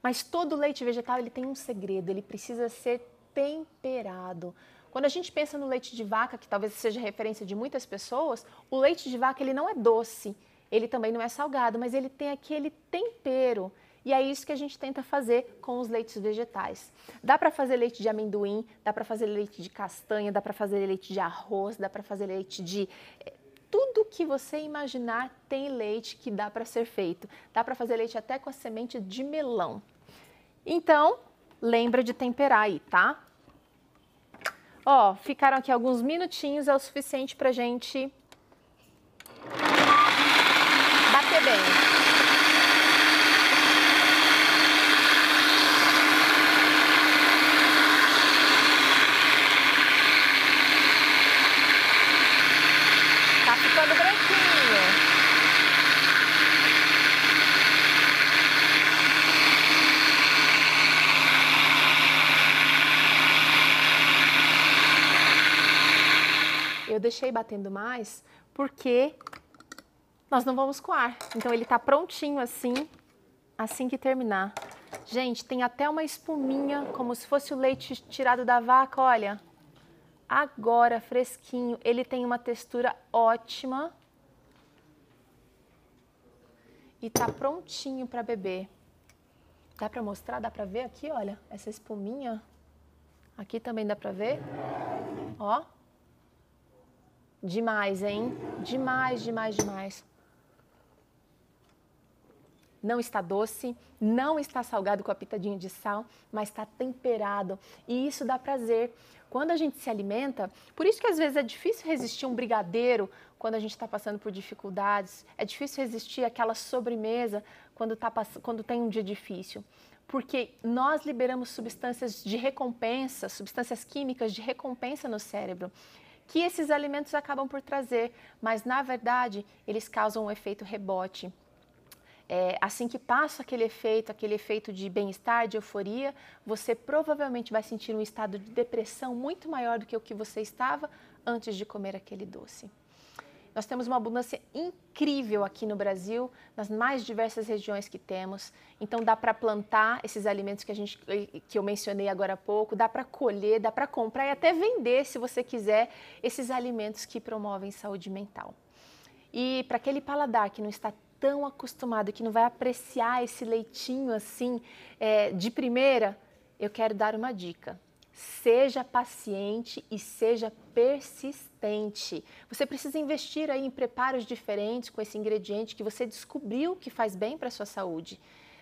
Mas todo leite vegetal ele tem um segredo, ele precisa ser temperado. Quando a gente pensa no leite de vaca, que talvez seja referência de muitas pessoas, o leite de vaca ele não é doce, ele também não é salgado, mas ele tem aquele tempero. E é isso que a gente tenta fazer com os leites vegetais. Dá para fazer leite de amendoim, dá para fazer leite de castanha, dá para fazer leite de arroz, dá para fazer leite de tudo que você imaginar tem leite que dá para ser feito. Dá para fazer leite até com a semente de melão. Então, lembra de temperar aí, tá? Ó, ficaram aqui alguns minutinhos, é o suficiente pra gente bater bem. eu deixei batendo mais porque nós não vamos coar. Então ele está prontinho assim, assim que terminar. Gente, tem até uma espuminha, como se fosse o leite tirado da vaca, olha. Agora, fresquinho, ele tem uma textura ótima. E tá prontinho para beber. Dá para mostrar? Dá para ver aqui, olha, essa espuminha? Aqui também dá para ver. Ó. Demais, hein? Demais, demais, demais. Não está doce, não está salgado com a pitadinha de sal, mas está temperado. E isso dá prazer. Quando a gente se alimenta, por isso que às vezes é difícil resistir um brigadeiro quando a gente está passando por dificuldades. É difícil resistir aquela sobremesa quando, tá, quando tem um dia difícil. Porque nós liberamos substâncias de recompensa, substâncias químicas de recompensa no cérebro que esses alimentos acabam por trazer, mas na verdade eles causam um efeito rebote. É, assim que passa aquele efeito, aquele efeito de bem-estar, de euforia, você provavelmente vai sentir um estado de depressão muito maior do que o que você estava antes de comer aquele doce. Nós temos uma abundância incrível aqui no Brasil, nas mais diversas regiões que temos. Então dá para plantar esses alimentos que a gente que eu mencionei agora há pouco, dá para colher, dá para comprar e até vender, se você quiser, esses alimentos que promovem saúde mental. E para aquele paladar que não está tão acostumado, que não vai apreciar esse leitinho assim é, de primeira, eu quero dar uma dica. Seja paciente e seja persistente. Você precisa investir aí em preparos diferentes com esse ingrediente que você descobriu que faz bem para a sua saúde.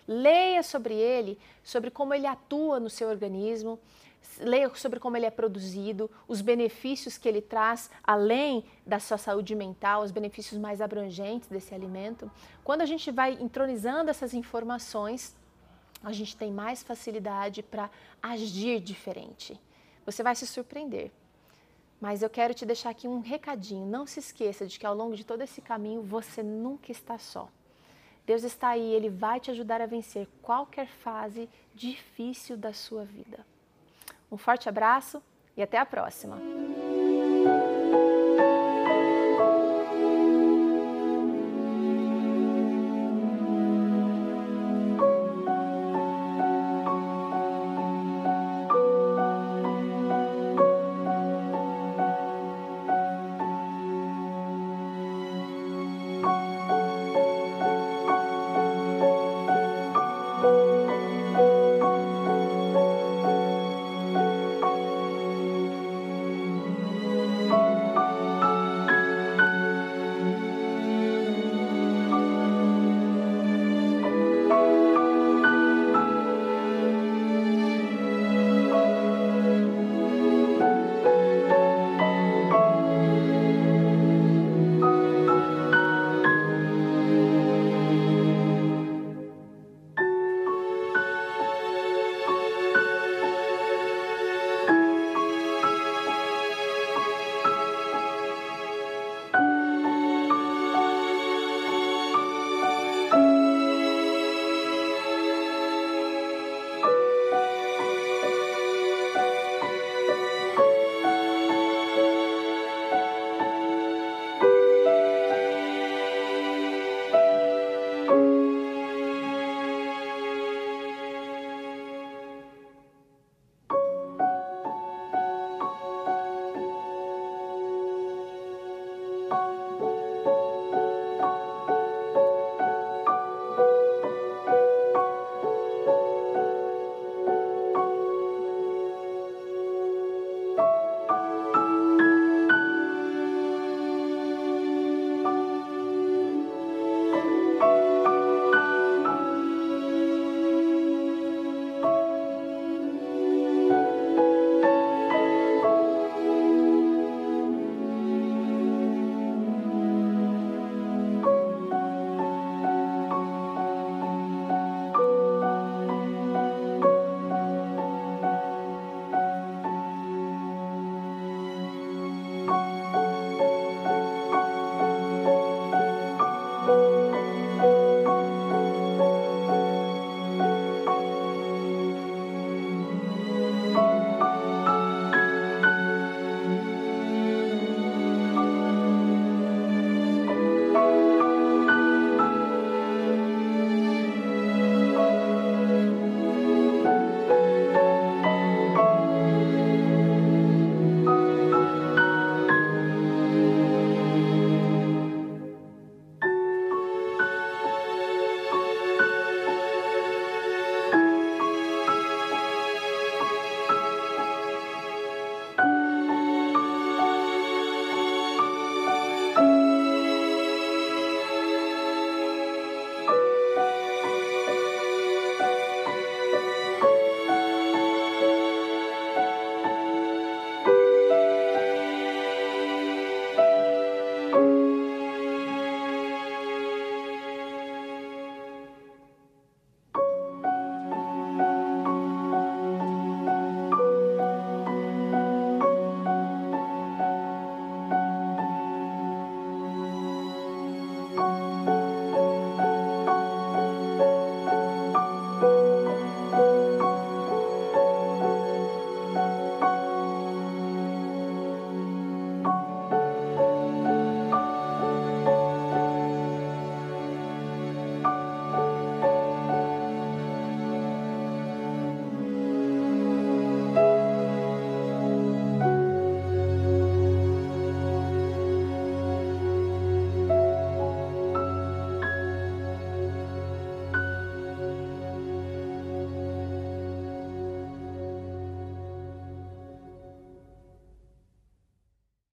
Leia sobre ele, sobre como ele atua no seu organismo, leia sobre como ele é produzido, os benefícios que ele traz, além da sua saúde mental, os benefícios mais abrangentes desse alimento. Quando a gente vai entronizando essas informações, a gente tem mais facilidade para agir diferente. Você vai se surpreender. Mas eu quero te deixar aqui um recadinho. Não se esqueça de que ao longo de todo esse caminho você nunca está só. Deus está aí, Ele vai te ajudar a vencer qualquer fase difícil da sua vida. Um forte abraço e até a próxima!